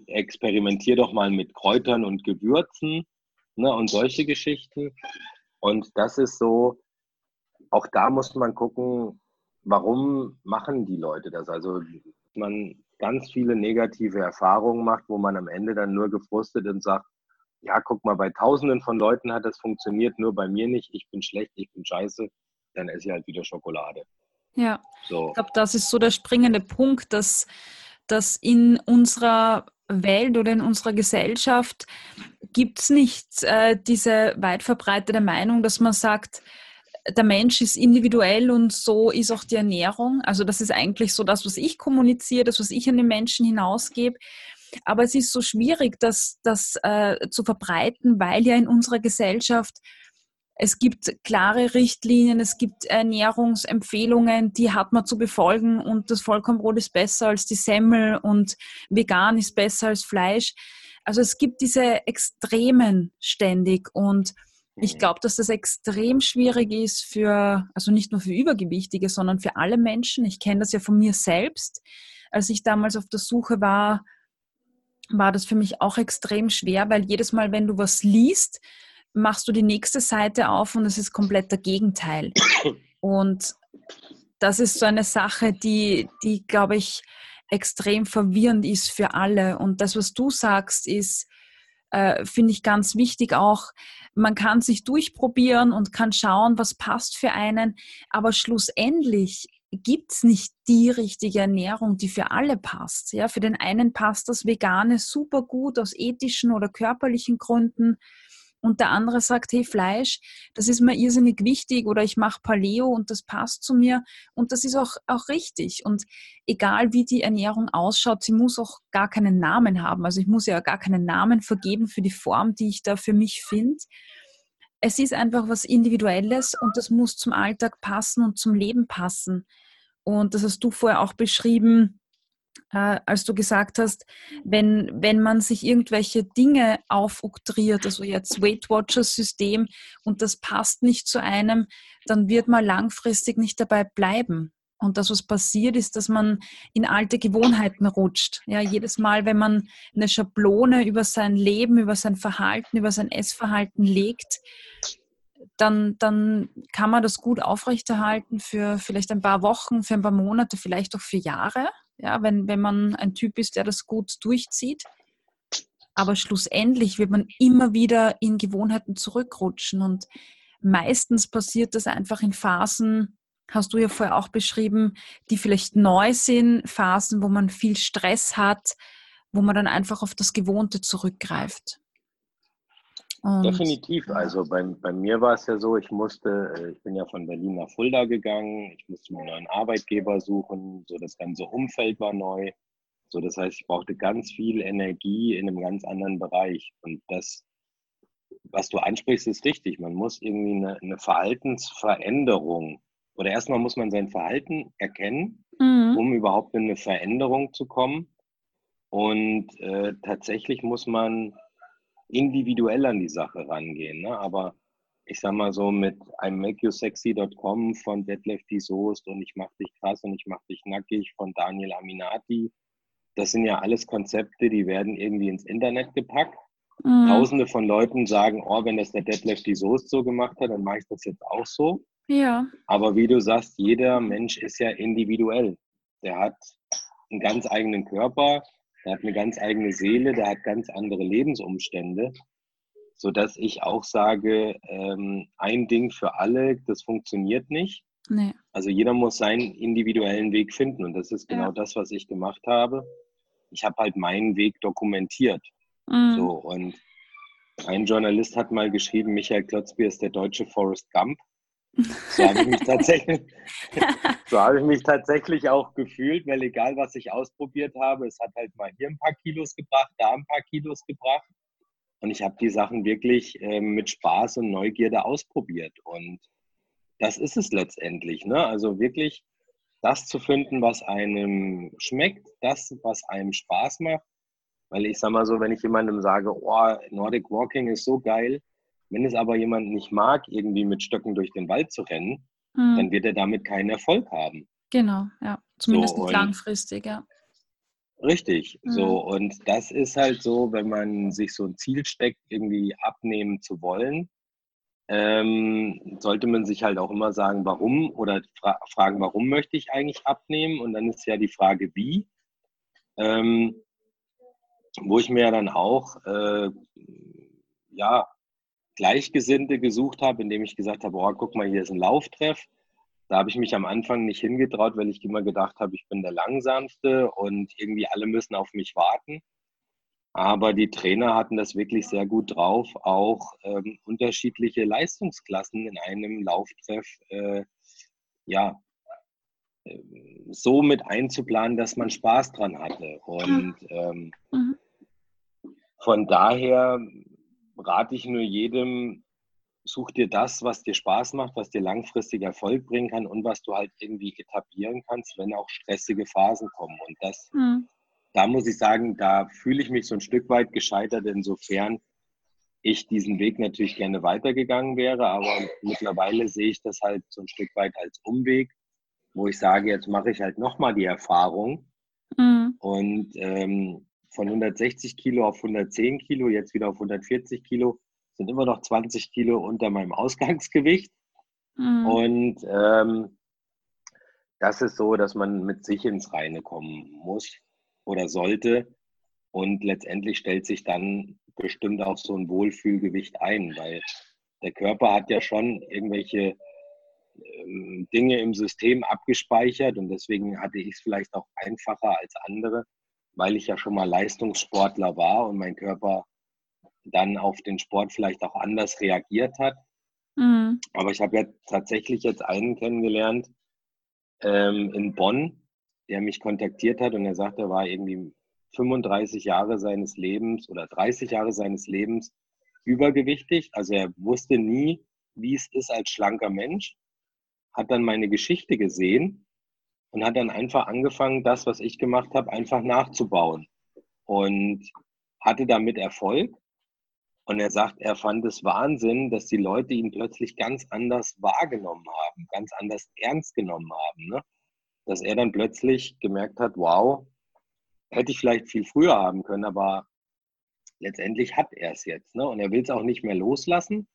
[SPEAKER 2] experimentier doch mal mit Kräutern und Gewürzen ne, und solche Geschichten. Und das ist so, auch da muss man gucken, warum machen die Leute das? Also man ganz viele negative Erfahrungen macht, wo man am Ende dann nur gefrustet und sagt, ja, guck mal, bei tausenden von Leuten hat das funktioniert, nur bei mir nicht, ich bin schlecht, ich bin scheiße, dann esse ich halt wieder Schokolade.
[SPEAKER 1] Ja, so. ich glaube, das ist so der springende Punkt, dass, dass in unserer Welt oder in unserer Gesellschaft gibt es nicht äh, diese weit verbreitete Meinung, dass man sagt, der Mensch ist individuell und so ist auch die Ernährung. Also das ist eigentlich so das, was ich kommuniziere, das, was ich an den Menschen hinausgebe. Aber es ist so schwierig, das, das äh, zu verbreiten, weil ja in unserer Gesellschaft es gibt klare Richtlinien, es gibt Ernährungsempfehlungen, die hat man zu befolgen und das Vollkornbrot ist besser als die Semmel und vegan ist besser als Fleisch. Also es gibt diese Extremen ständig und ich mhm. glaube, dass das extrem schwierig ist für, also nicht nur für Übergewichtige, sondern für alle Menschen. Ich kenne das ja von mir selbst. Als ich damals auf der Suche war, war das für mich auch extrem schwer, weil jedes Mal, wenn du was liest, machst du die nächste Seite auf und es ist komplett der Gegenteil. Und das ist so eine Sache, die, die glaube ich, extrem verwirrend ist für alle. Und das, was du sagst, ist, äh, finde ich ganz wichtig auch. Man kann sich durchprobieren und kann schauen, was passt für einen. Aber schlussendlich gibt es nicht die richtige Ernährung, die für alle passt. Ja, für den einen passt das Vegane super gut aus ethischen oder körperlichen Gründen und der andere sagt, hey, Fleisch, das ist mir irrsinnig wichtig oder ich mache Paleo und das passt zu mir und das ist auch, auch richtig. Und egal wie die Ernährung ausschaut, sie muss auch gar keinen Namen haben. Also ich muss ja gar keinen Namen vergeben für die Form, die ich da für mich finde. Es ist einfach was Individuelles und das muss zum Alltag passen und zum Leben passen. Und das hast du vorher auch beschrieben, äh, als du gesagt hast, wenn, wenn man sich irgendwelche Dinge aufoktriert, also jetzt Weight Watchers System und das passt nicht zu einem, dann wird man langfristig nicht dabei bleiben. Und das, was passiert, ist, dass man in alte Gewohnheiten rutscht. Ja, jedes Mal, wenn man eine Schablone über sein Leben, über sein Verhalten, über sein Essverhalten legt, dann, dann kann man das gut aufrechterhalten für vielleicht ein paar Wochen, für ein paar Monate, vielleicht auch für Jahre ja, wenn, wenn man ein Typ ist, der das gut durchzieht. Aber schlussendlich wird man immer wieder in Gewohnheiten zurückrutschen. Und meistens passiert das einfach in Phasen, hast du ja vorher auch beschrieben, die vielleicht neu sind, Phasen, wo man viel Stress hat, wo man dann einfach auf das Gewohnte zurückgreift.
[SPEAKER 2] Und, Definitiv. Also bei, bei mir war es ja so, ich musste, äh, ich bin ja von Berlin nach Fulda gegangen, ich musste mir einen neuen Arbeitgeber suchen, so das ganze Umfeld war neu. So, das heißt, ich brauchte ganz viel Energie in einem ganz anderen Bereich. Und das, was du ansprichst, ist richtig. Man muss irgendwie eine, eine Verhaltensveränderung oder erstmal muss man sein Verhalten erkennen, mhm. um überhaupt in eine Veränderung zu kommen. Und äh, tatsächlich muss man individuell an die Sache rangehen. Ne? Aber ich sag mal so mit I'm makeyousexy.com von Detlef die Soest und ich mach dich krass und ich mach dich nackig von Daniel Aminati. Das sind ja alles Konzepte, die werden irgendwie ins Internet gepackt. Mhm. Tausende von Leuten sagen, oh, wenn das der Detlef die Soest so gemacht hat, dann mache ich das jetzt auch so.
[SPEAKER 1] Ja.
[SPEAKER 2] Aber wie du sagst, jeder Mensch ist ja individuell. Der hat einen ganz eigenen Körper, der hat eine ganz eigene Seele, der hat ganz andere Lebensumstände, sodass ich auch sage, ähm, ein Ding für alle, das funktioniert nicht. Nee. Also jeder muss seinen individuellen Weg finden und das ist genau ja. das, was ich gemacht habe. Ich habe halt meinen Weg dokumentiert. Mhm. So und ein Journalist hat mal geschrieben, Michael Klotzbier ist der deutsche Forrest Gump. So habe ich mich tatsächlich, so habe ich mich tatsächlich auch gefühlt, weil egal was ich ausprobiert habe, es hat halt mal hier ein paar Kilos gebracht, da ein paar Kilos gebracht. Und ich habe die Sachen wirklich äh, mit Spaß und Neugierde ausprobiert. Und das ist es letztendlich. Ne? Also wirklich das zu finden, was einem schmeckt, das, was einem Spaß macht. Weil ich sage mal so, wenn ich jemandem sage, oh, Nordic Walking ist so geil, wenn es aber jemand nicht mag, irgendwie mit Stöcken durch den Wald zu rennen, mhm. dann wird er damit keinen Erfolg haben.
[SPEAKER 1] Genau, ja. Zumindest so, nicht langfristig, ja.
[SPEAKER 2] Richtig, mhm. so. Und das ist halt so, wenn man sich so ein Ziel steckt, irgendwie abnehmen zu wollen, ähm, sollte man sich halt auch immer sagen, warum oder fra fragen, warum möchte ich eigentlich abnehmen? Und dann ist ja die Frage, wie. Ähm, wo ich mir dann auch äh, ja, Gleichgesinnte gesucht habe, indem ich gesagt habe, oh, guck mal, hier ist ein Lauftreff. Da habe ich mich am Anfang nicht hingetraut, weil ich immer gedacht habe, ich bin der Langsamste und irgendwie alle müssen auf mich warten. Aber die Trainer hatten das wirklich sehr gut drauf, auch ähm, unterschiedliche Leistungsklassen in einem Lauftreff äh, ja, äh, so mit einzuplanen, dass man Spaß dran hatte. Und ähm, mhm. von daher rate ich nur jedem, such dir das, was dir Spaß macht, was dir langfristig Erfolg bringen kann und was du halt irgendwie etablieren kannst, wenn auch stressige Phasen kommen. Und das, mhm. da muss ich sagen, da fühle ich mich so ein Stück weit gescheitert, insofern ich diesen Weg natürlich gerne weitergegangen wäre, aber mittlerweile sehe ich das halt so ein Stück weit als Umweg, wo ich sage, jetzt mache ich halt nochmal die Erfahrung mhm. und ähm, von 160 Kilo auf 110 Kilo, jetzt wieder auf 140 Kilo, sind immer noch 20 Kilo unter meinem Ausgangsgewicht. Mhm. Und ähm, das ist so, dass man mit sich ins Reine kommen muss oder sollte. Und letztendlich stellt sich dann bestimmt auch so ein Wohlfühlgewicht ein, weil der Körper hat ja schon irgendwelche ähm, Dinge im System abgespeichert und deswegen hatte ich es vielleicht auch einfacher als andere, weil ich ja schon mal Leistungssportler war und mein Körper dann auf den Sport vielleicht auch anders reagiert hat. Mhm. Aber ich habe ja tatsächlich jetzt einen kennengelernt ähm, in Bonn, der mich kontaktiert hat und er sagte, er war irgendwie 35 Jahre seines Lebens oder 30 Jahre seines Lebens übergewichtig. Also er wusste nie, wie es ist als schlanker Mensch, hat dann meine Geschichte gesehen und hat dann einfach angefangen, das, was ich gemacht habe, einfach nachzubauen und hatte damit Erfolg. Und er sagt, er fand es Wahnsinn, dass die Leute ihn plötzlich ganz anders wahrgenommen haben, ganz anders ernst genommen haben. Ne? Dass er dann plötzlich gemerkt hat, wow, hätte ich vielleicht viel früher haben können, aber letztendlich hat er es jetzt. Ne? Und er will es auch nicht mehr loslassen.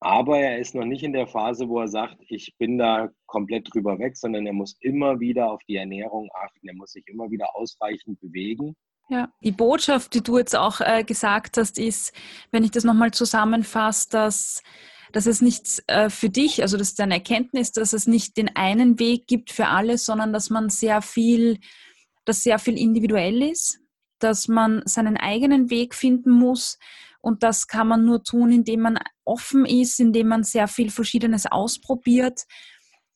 [SPEAKER 2] Aber er ist noch nicht in der Phase, wo er sagt, ich bin da komplett drüber weg, sondern er muss immer wieder auf die Ernährung achten. Er muss sich immer wieder ausreichend bewegen.
[SPEAKER 1] Ja, die Botschaft, die du jetzt auch äh, gesagt hast, ist, wenn ich das nochmal zusammenfasse, dass, dass es nicht äh, für dich, also das ist deine Erkenntnis, dass es nicht den einen Weg gibt für alle, sondern dass man sehr viel, dass sehr viel individuell ist, dass man seinen eigenen Weg finden muss und das kann man nur tun, indem man offen ist, indem man sehr viel Verschiedenes ausprobiert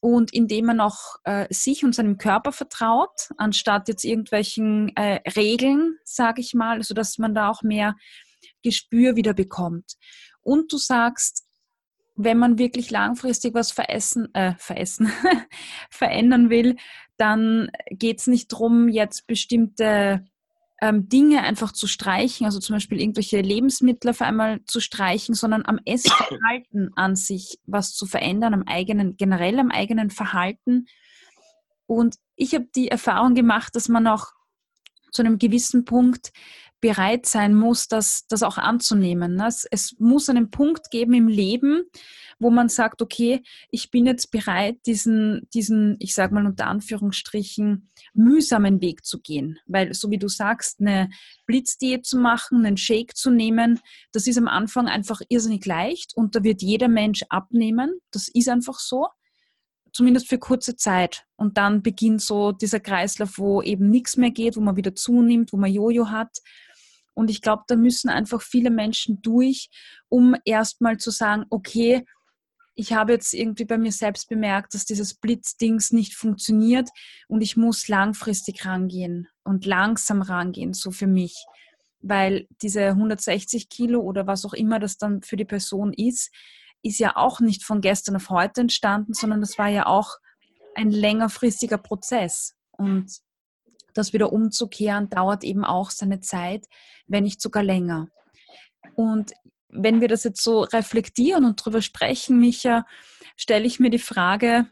[SPEAKER 1] und indem man auch äh, sich und seinem Körper vertraut, anstatt jetzt irgendwelchen äh, Regeln, sage ich mal, so dass man da auch mehr Gespür wieder bekommt. Und du sagst, wenn man wirklich langfristig was veressen, äh, veressen, verändern will, dann geht es nicht darum, jetzt bestimmte ähm, Dinge einfach zu streichen, also zum Beispiel irgendwelche Lebensmittel auf einmal zu streichen, sondern am Essverhalten an sich was zu verändern, am eigenen, generell am eigenen Verhalten. Und ich habe die Erfahrung gemacht, dass man auch zu einem gewissen Punkt bereit sein muss, das, das auch anzunehmen. Ne? Es, es muss einen Punkt geben im Leben, wo man sagt, okay, ich bin jetzt bereit, diesen, diesen, ich sage mal unter Anführungsstrichen, mühsamen Weg zu gehen. Weil, so wie du sagst, eine Blitzdiät zu machen, einen Shake zu nehmen, das ist am Anfang einfach irrsinnig leicht und da wird jeder Mensch abnehmen. Das ist einfach so. Zumindest für kurze Zeit. Und dann beginnt so dieser Kreislauf, wo eben nichts mehr geht, wo man wieder zunimmt, wo man Jojo hat. Und ich glaube, da müssen einfach viele Menschen durch, um erstmal zu sagen, okay, ich habe jetzt irgendwie bei mir selbst bemerkt, dass dieses Blitzdings nicht funktioniert und ich muss langfristig rangehen und langsam rangehen, so für mich. Weil diese 160 Kilo oder was auch immer das dann für die Person ist, ist ja auch nicht von gestern auf heute entstanden, sondern das war ja auch ein längerfristiger Prozess. Und das wieder umzukehren dauert eben auch seine Zeit, wenn nicht sogar länger. Und wenn wir das jetzt so reflektieren und darüber sprechen, Micha, stelle ich mir die Frage,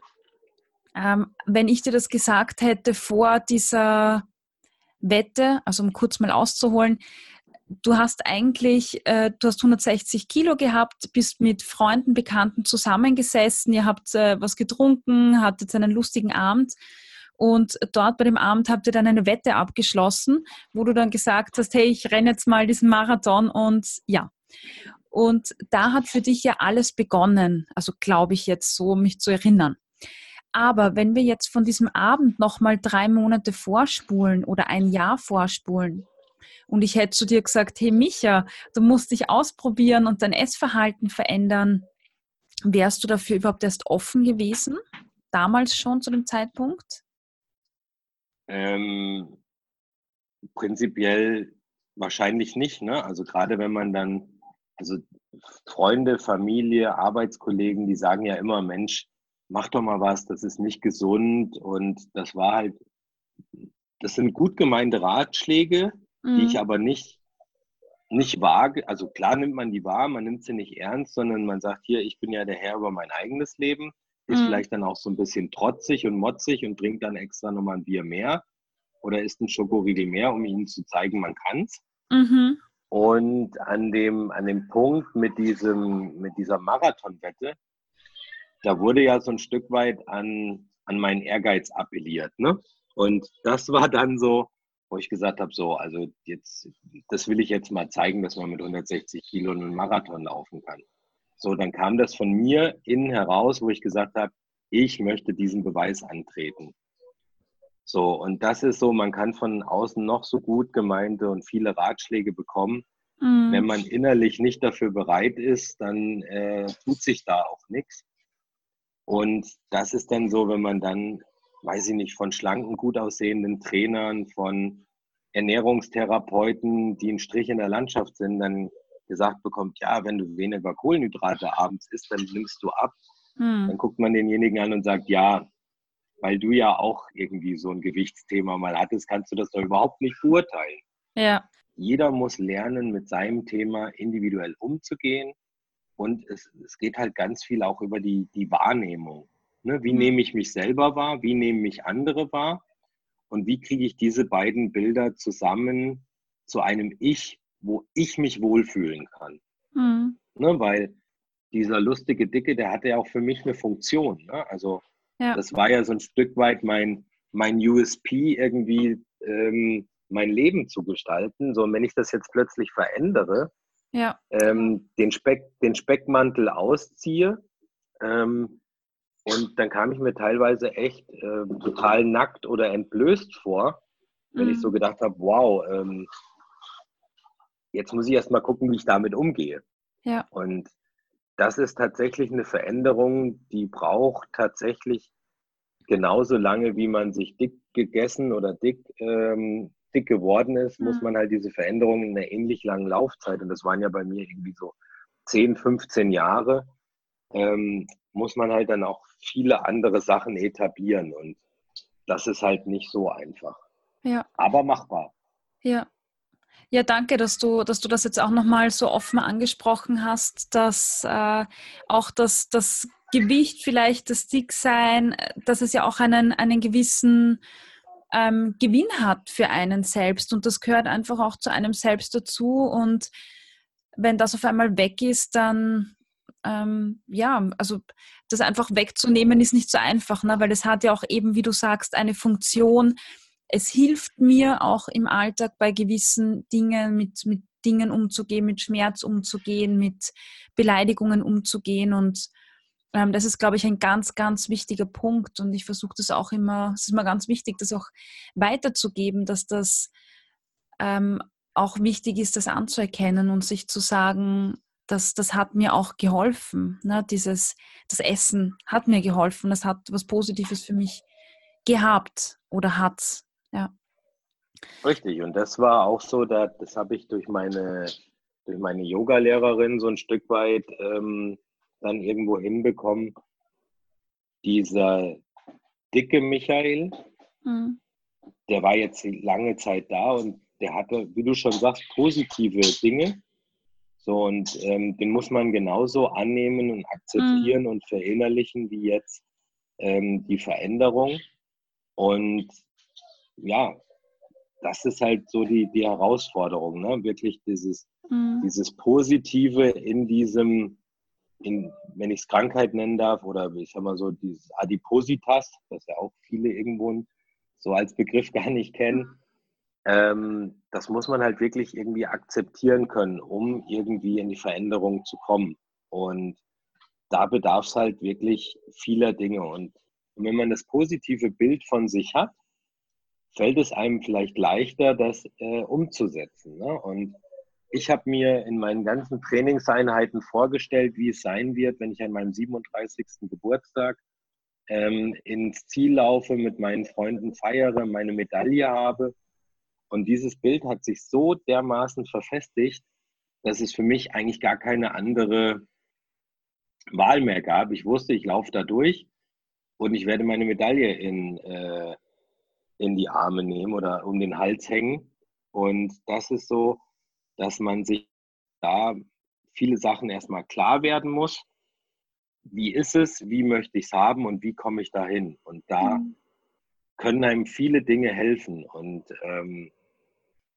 [SPEAKER 1] ähm, wenn ich dir das gesagt hätte vor dieser, Wette, also um kurz mal auszuholen, du hast eigentlich, äh, du hast 160 Kilo gehabt, bist mit Freunden, Bekannten zusammengesessen, ihr habt äh, was getrunken, hattet einen lustigen Abend und dort bei dem Abend habt ihr dann eine Wette abgeschlossen, wo du dann gesagt hast, hey, ich renne jetzt mal diesen Marathon und ja. Und da hat für dich ja alles begonnen, also glaube ich jetzt so, mich zu erinnern. Aber wenn wir jetzt von diesem Abend nochmal drei Monate vorspulen oder ein Jahr vorspulen, und ich hätte zu dir gesagt, hey Micha, du musst dich ausprobieren und dein Essverhalten verändern, wärst du dafür überhaupt erst offen gewesen? Damals schon zu dem Zeitpunkt?
[SPEAKER 2] Ähm, prinzipiell wahrscheinlich nicht. Ne? Also gerade wenn man dann, also Freunde, Familie, Arbeitskollegen, die sagen ja immer, Mensch, mach doch mal was, das ist nicht gesund. Und das war halt, das sind gut gemeinte Ratschläge, mhm. die ich mhm. aber nicht, nicht wage. Also klar nimmt man die wahr, man nimmt sie nicht ernst, sondern man sagt hier, ich bin ja der Herr über mein eigenes Leben. Ist mhm. vielleicht dann auch so ein bisschen trotzig und motzig und trinkt dann extra nochmal ein Bier mehr oder isst ein Schokoriegel mehr, um ihnen zu zeigen, man kann's. Mhm. Und an dem, an dem Punkt mit, diesem, mit dieser Marathonwette, da wurde ja so ein Stück weit an, an meinen Ehrgeiz appelliert. Ne? Und das war dann so, wo ich gesagt habe, so, also jetzt, das will ich jetzt mal zeigen, dass man mit 160 Kilo einen Marathon laufen kann. So, dann kam das von mir innen heraus, wo ich gesagt habe, ich möchte diesen Beweis antreten. So, und das ist so, man kann von außen noch so gut gemeinte und viele Ratschläge bekommen. Mhm. Wenn man innerlich nicht dafür bereit ist, dann äh, tut sich da auch nichts. Und das ist dann so, wenn man dann, weiß ich nicht, von schlanken, gut aussehenden Trainern, von Ernährungstherapeuten, die ein Strich in der Landschaft sind, dann gesagt bekommt, ja, wenn du weniger Kohlenhydrate abends isst, dann nimmst du ab. Hm. Dann guckt man denjenigen an und sagt, ja, weil du ja auch irgendwie so ein Gewichtsthema mal hattest, kannst du das doch überhaupt nicht beurteilen.
[SPEAKER 1] Ja.
[SPEAKER 2] Jeder muss lernen, mit seinem Thema individuell umzugehen. Und es, es geht halt ganz viel auch über die, die Wahrnehmung. Ne? Wie mhm. nehme ich mich selber wahr? Wie nehmen mich andere wahr? Und wie kriege ich diese beiden Bilder zusammen zu einem Ich, wo ich mich wohlfühlen kann? Mhm. Ne? Weil dieser lustige Dicke, der hatte ja auch für mich eine Funktion. Ne? Also ja. Das war ja so ein Stück weit mein, mein USP, irgendwie ähm, mein Leben zu gestalten. So, und wenn ich das jetzt plötzlich verändere,
[SPEAKER 1] ja.
[SPEAKER 2] ähm, den, Speck, den Speckmantel ausziehe, ähm, und dann kam ich mir teilweise echt äh, total nackt oder entblößt vor, wenn mhm. ich so gedacht habe, wow, ähm, jetzt muss ich erst mal gucken, wie ich damit umgehe.
[SPEAKER 1] Ja.
[SPEAKER 2] Und das ist tatsächlich eine Veränderung, die braucht tatsächlich genauso lange, wie man sich dick gegessen oder dick, ähm, dick geworden ist, mhm. muss man halt diese Veränderung in einer ähnlich langen Laufzeit, und das waren ja bei mir irgendwie so 10, 15 Jahre, ähm, muss man halt dann auch viele andere Sachen etablieren. Und das ist halt nicht so einfach.
[SPEAKER 1] Ja.
[SPEAKER 2] Aber machbar.
[SPEAKER 1] Ja. Ja, danke, dass du, dass du das jetzt auch nochmal so offen angesprochen hast, dass äh, auch das, das Gewicht, vielleicht das Dicksein, dass es ja auch einen, einen gewissen ähm, Gewinn hat für einen selbst und das gehört einfach auch zu einem selbst dazu und wenn das auf einmal weg ist, dann ähm, ja, also das einfach wegzunehmen ist nicht so einfach, ne? weil es hat ja auch eben, wie du sagst, eine Funktion, es hilft mir auch im Alltag bei gewissen Dingen mit, mit Dingen umzugehen, mit Schmerz umzugehen, mit Beleidigungen umzugehen. Und ähm, das ist, glaube ich, ein ganz, ganz wichtiger Punkt. Und ich versuche das auch immer, es ist mir ganz wichtig, das auch weiterzugeben, dass das ähm, auch wichtig ist, das anzuerkennen und sich zu sagen, das, das hat mir auch geholfen. Ne? Dieses, das Essen hat mir geholfen, das hat was Positives für mich gehabt oder hat. Ja.
[SPEAKER 2] Richtig, und das war auch so, da, das habe ich durch meine, durch meine Yoga-Lehrerin so ein Stück weit ähm, dann irgendwo hinbekommen. Dieser dicke Michael, mhm. der war jetzt lange Zeit da und der hatte, wie du schon sagst, positive Dinge. So, und ähm, den muss man genauso annehmen und akzeptieren mhm. und verinnerlichen wie jetzt ähm, die Veränderung. Und ja, das ist halt so die, die Herausforderung, ne? wirklich dieses, mhm. dieses Positive in diesem, in, wenn ich es Krankheit nennen darf, oder ich sag mal so, dieses Adipositas, das ja auch viele irgendwo so als Begriff gar nicht kennen, ähm, das muss man halt wirklich irgendwie akzeptieren können, um irgendwie in die Veränderung zu kommen. Und da bedarf es halt wirklich vieler Dinge. Und wenn man das positive Bild von sich hat, fällt es einem vielleicht leichter, das äh, umzusetzen. Ne? Und ich habe mir in meinen ganzen Trainingseinheiten vorgestellt, wie es sein wird, wenn ich an meinem 37. Geburtstag ähm, ins Ziel laufe, mit meinen Freunden feiere, meine Medaille habe. Und dieses Bild hat sich so dermaßen verfestigt, dass es für mich eigentlich gar keine andere Wahl mehr gab. Ich wusste, ich laufe da durch und ich werde meine Medaille in, äh, in die Arme nehmen oder um den Hals hängen. Und das ist so, dass man sich da viele Sachen erstmal klar werden muss. Wie ist es? Wie möchte ich es haben und wie komme ich dahin? Und da mhm. können einem viele Dinge helfen. Und ähm,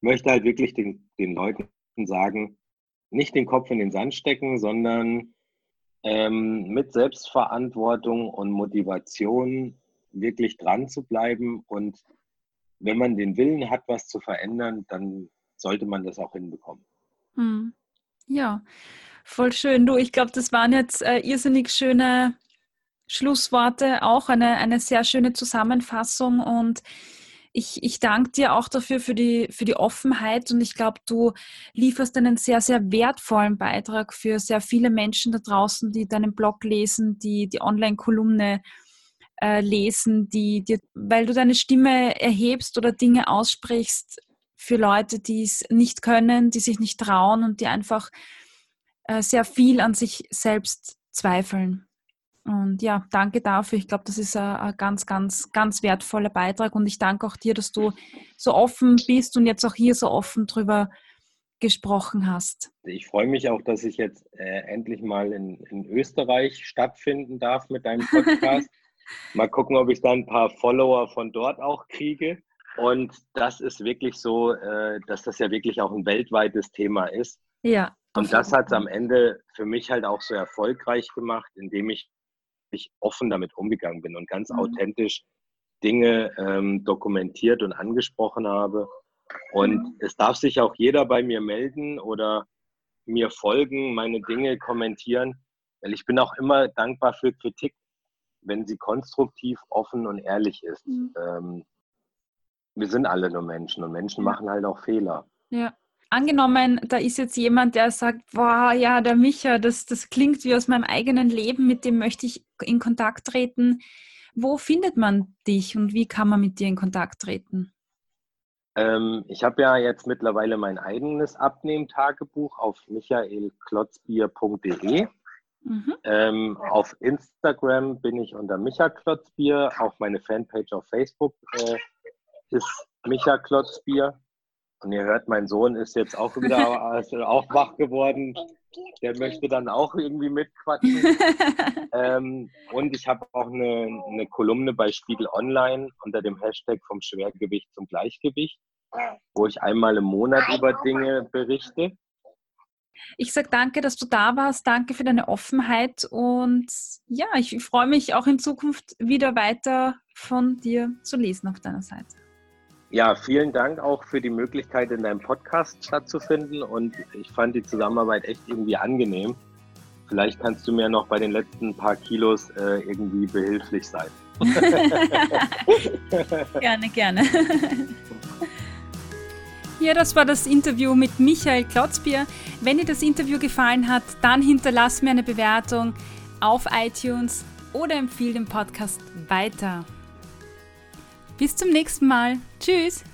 [SPEAKER 2] möchte halt wirklich den, den Leuten sagen, nicht den Kopf in den Sand stecken, sondern ähm, mit Selbstverantwortung und Motivation wirklich dran zu bleiben. Und wenn man den Willen hat, was zu verändern, dann sollte man das auch hinbekommen.
[SPEAKER 1] Hm. Ja, voll schön. Du, ich glaube, das waren jetzt äh, irrsinnig schöne Schlussworte, auch eine, eine sehr schöne Zusammenfassung und ich, ich danke dir auch dafür für die, für die Offenheit und ich glaube, du lieferst einen sehr, sehr wertvollen Beitrag für sehr viele Menschen da draußen, die deinen Blog lesen, die die Online-Kolumne äh, lesen, die, die, weil du deine Stimme erhebst oder Dinge aussprichst, für Leute, die es nicht können, die sich nicht trauen und die einfach äh, sehr viel an sich selbst zweifeln. Und ja, danke dafür. Ich glaube, das ist ein, ein, ganz, ganz, ganz wertvoller Beitrag. Und ich danke auch dir, dass du so offen bist und jetzt auch hier so offen drüber gesprochen hast.
[SPEAKER 2] Ich freue mich auch, dass ich jetzt äh, endlich mal in, in, Österreich stattfinden darf mit deinem Podcast. Mal gucken, ob ich da ein paar Follower von dort auch kriege. Und das ist wirklich so, äh, dass das ja wirklich auch ein weltweites Thema ist.
[SPEAKER 1] Ja.
[SPEAKER 2] Und das hat es am Ende für mich halt auch so erfolgreich gemacht, indem ich, ich offen damit umgegangen bin und ganz mhm. authentisch Dinge ähm, dokumentiert und angesprochen habe. Und mhm. es darf sich auch jeder bei mir melden oder mir folgen, meine Dinge kommentieren, weil ich bin auch immer dankbar für Kritik, wenn sie konstruktiv, offen und ehrlich ist. Mhm. Ähm, wir sind alle nur Menschen und Menschen machen halt auch Fehler.
[SPEAKER 1] Ja. Angenommen, da ist jetzt jemand, der sagt, boah, ja, der Micha, das, das klingt wie aus meinem eigenen Leben, mit dem möchte ich in Kontakt treten. Wo findet man dich und wie kann man mit dir in Kontakt treten?
[SPEAKER 2] Ähm, ich habe ja jetzt mittlerweile mein eigenes Abnehmtagebuch auf michaelklotzbier.de. Mhm. Ähm, auf Instagram bin ich unter Micha Klotzbier, auch meine Fanpage auf Facebook äh, ist Micha Klotzbier. Und ihr hört, mein Sohn ist jetzt auch wieder also auch wach geworden. Der möchte dann auch irgendwie mitquatschen. ähm, und ich habe auch eine, eine Kolumne bei Spiegel Online unter dem Hashtag vom Schwergewicht zum Gleichgewicht, wo ich einmal im Monat über Dinge berichte.
[SPEAKER 1] Ich sage danke, dass du da warst. Danke für deine Offenheit. Und ja, ich freue mich auch in Zukunft wieder weiter von dir zu lesen auf deiner Seite.
[SPEAKER 2] Ja, vielen Dank auch für die Möglichkeit, in deinem Podcast stattzufinden und ich fand die Zusammenarbeit echt irgendwie angenehm. Vielleicht kannst du mir noch bei den letzten paar Kilos äh, irgendwie behilflich sein.
[SPEAKER 1] gerne, gerne. Ja, das war das Interview mit Michael Klotzbier. Wenn dir das Interview gefallen hat, dann hinterlass mir eine Bewertung auf iTunes oder empfehle den Podcast weiter. Bis zum nächsten Mal. Tschüss.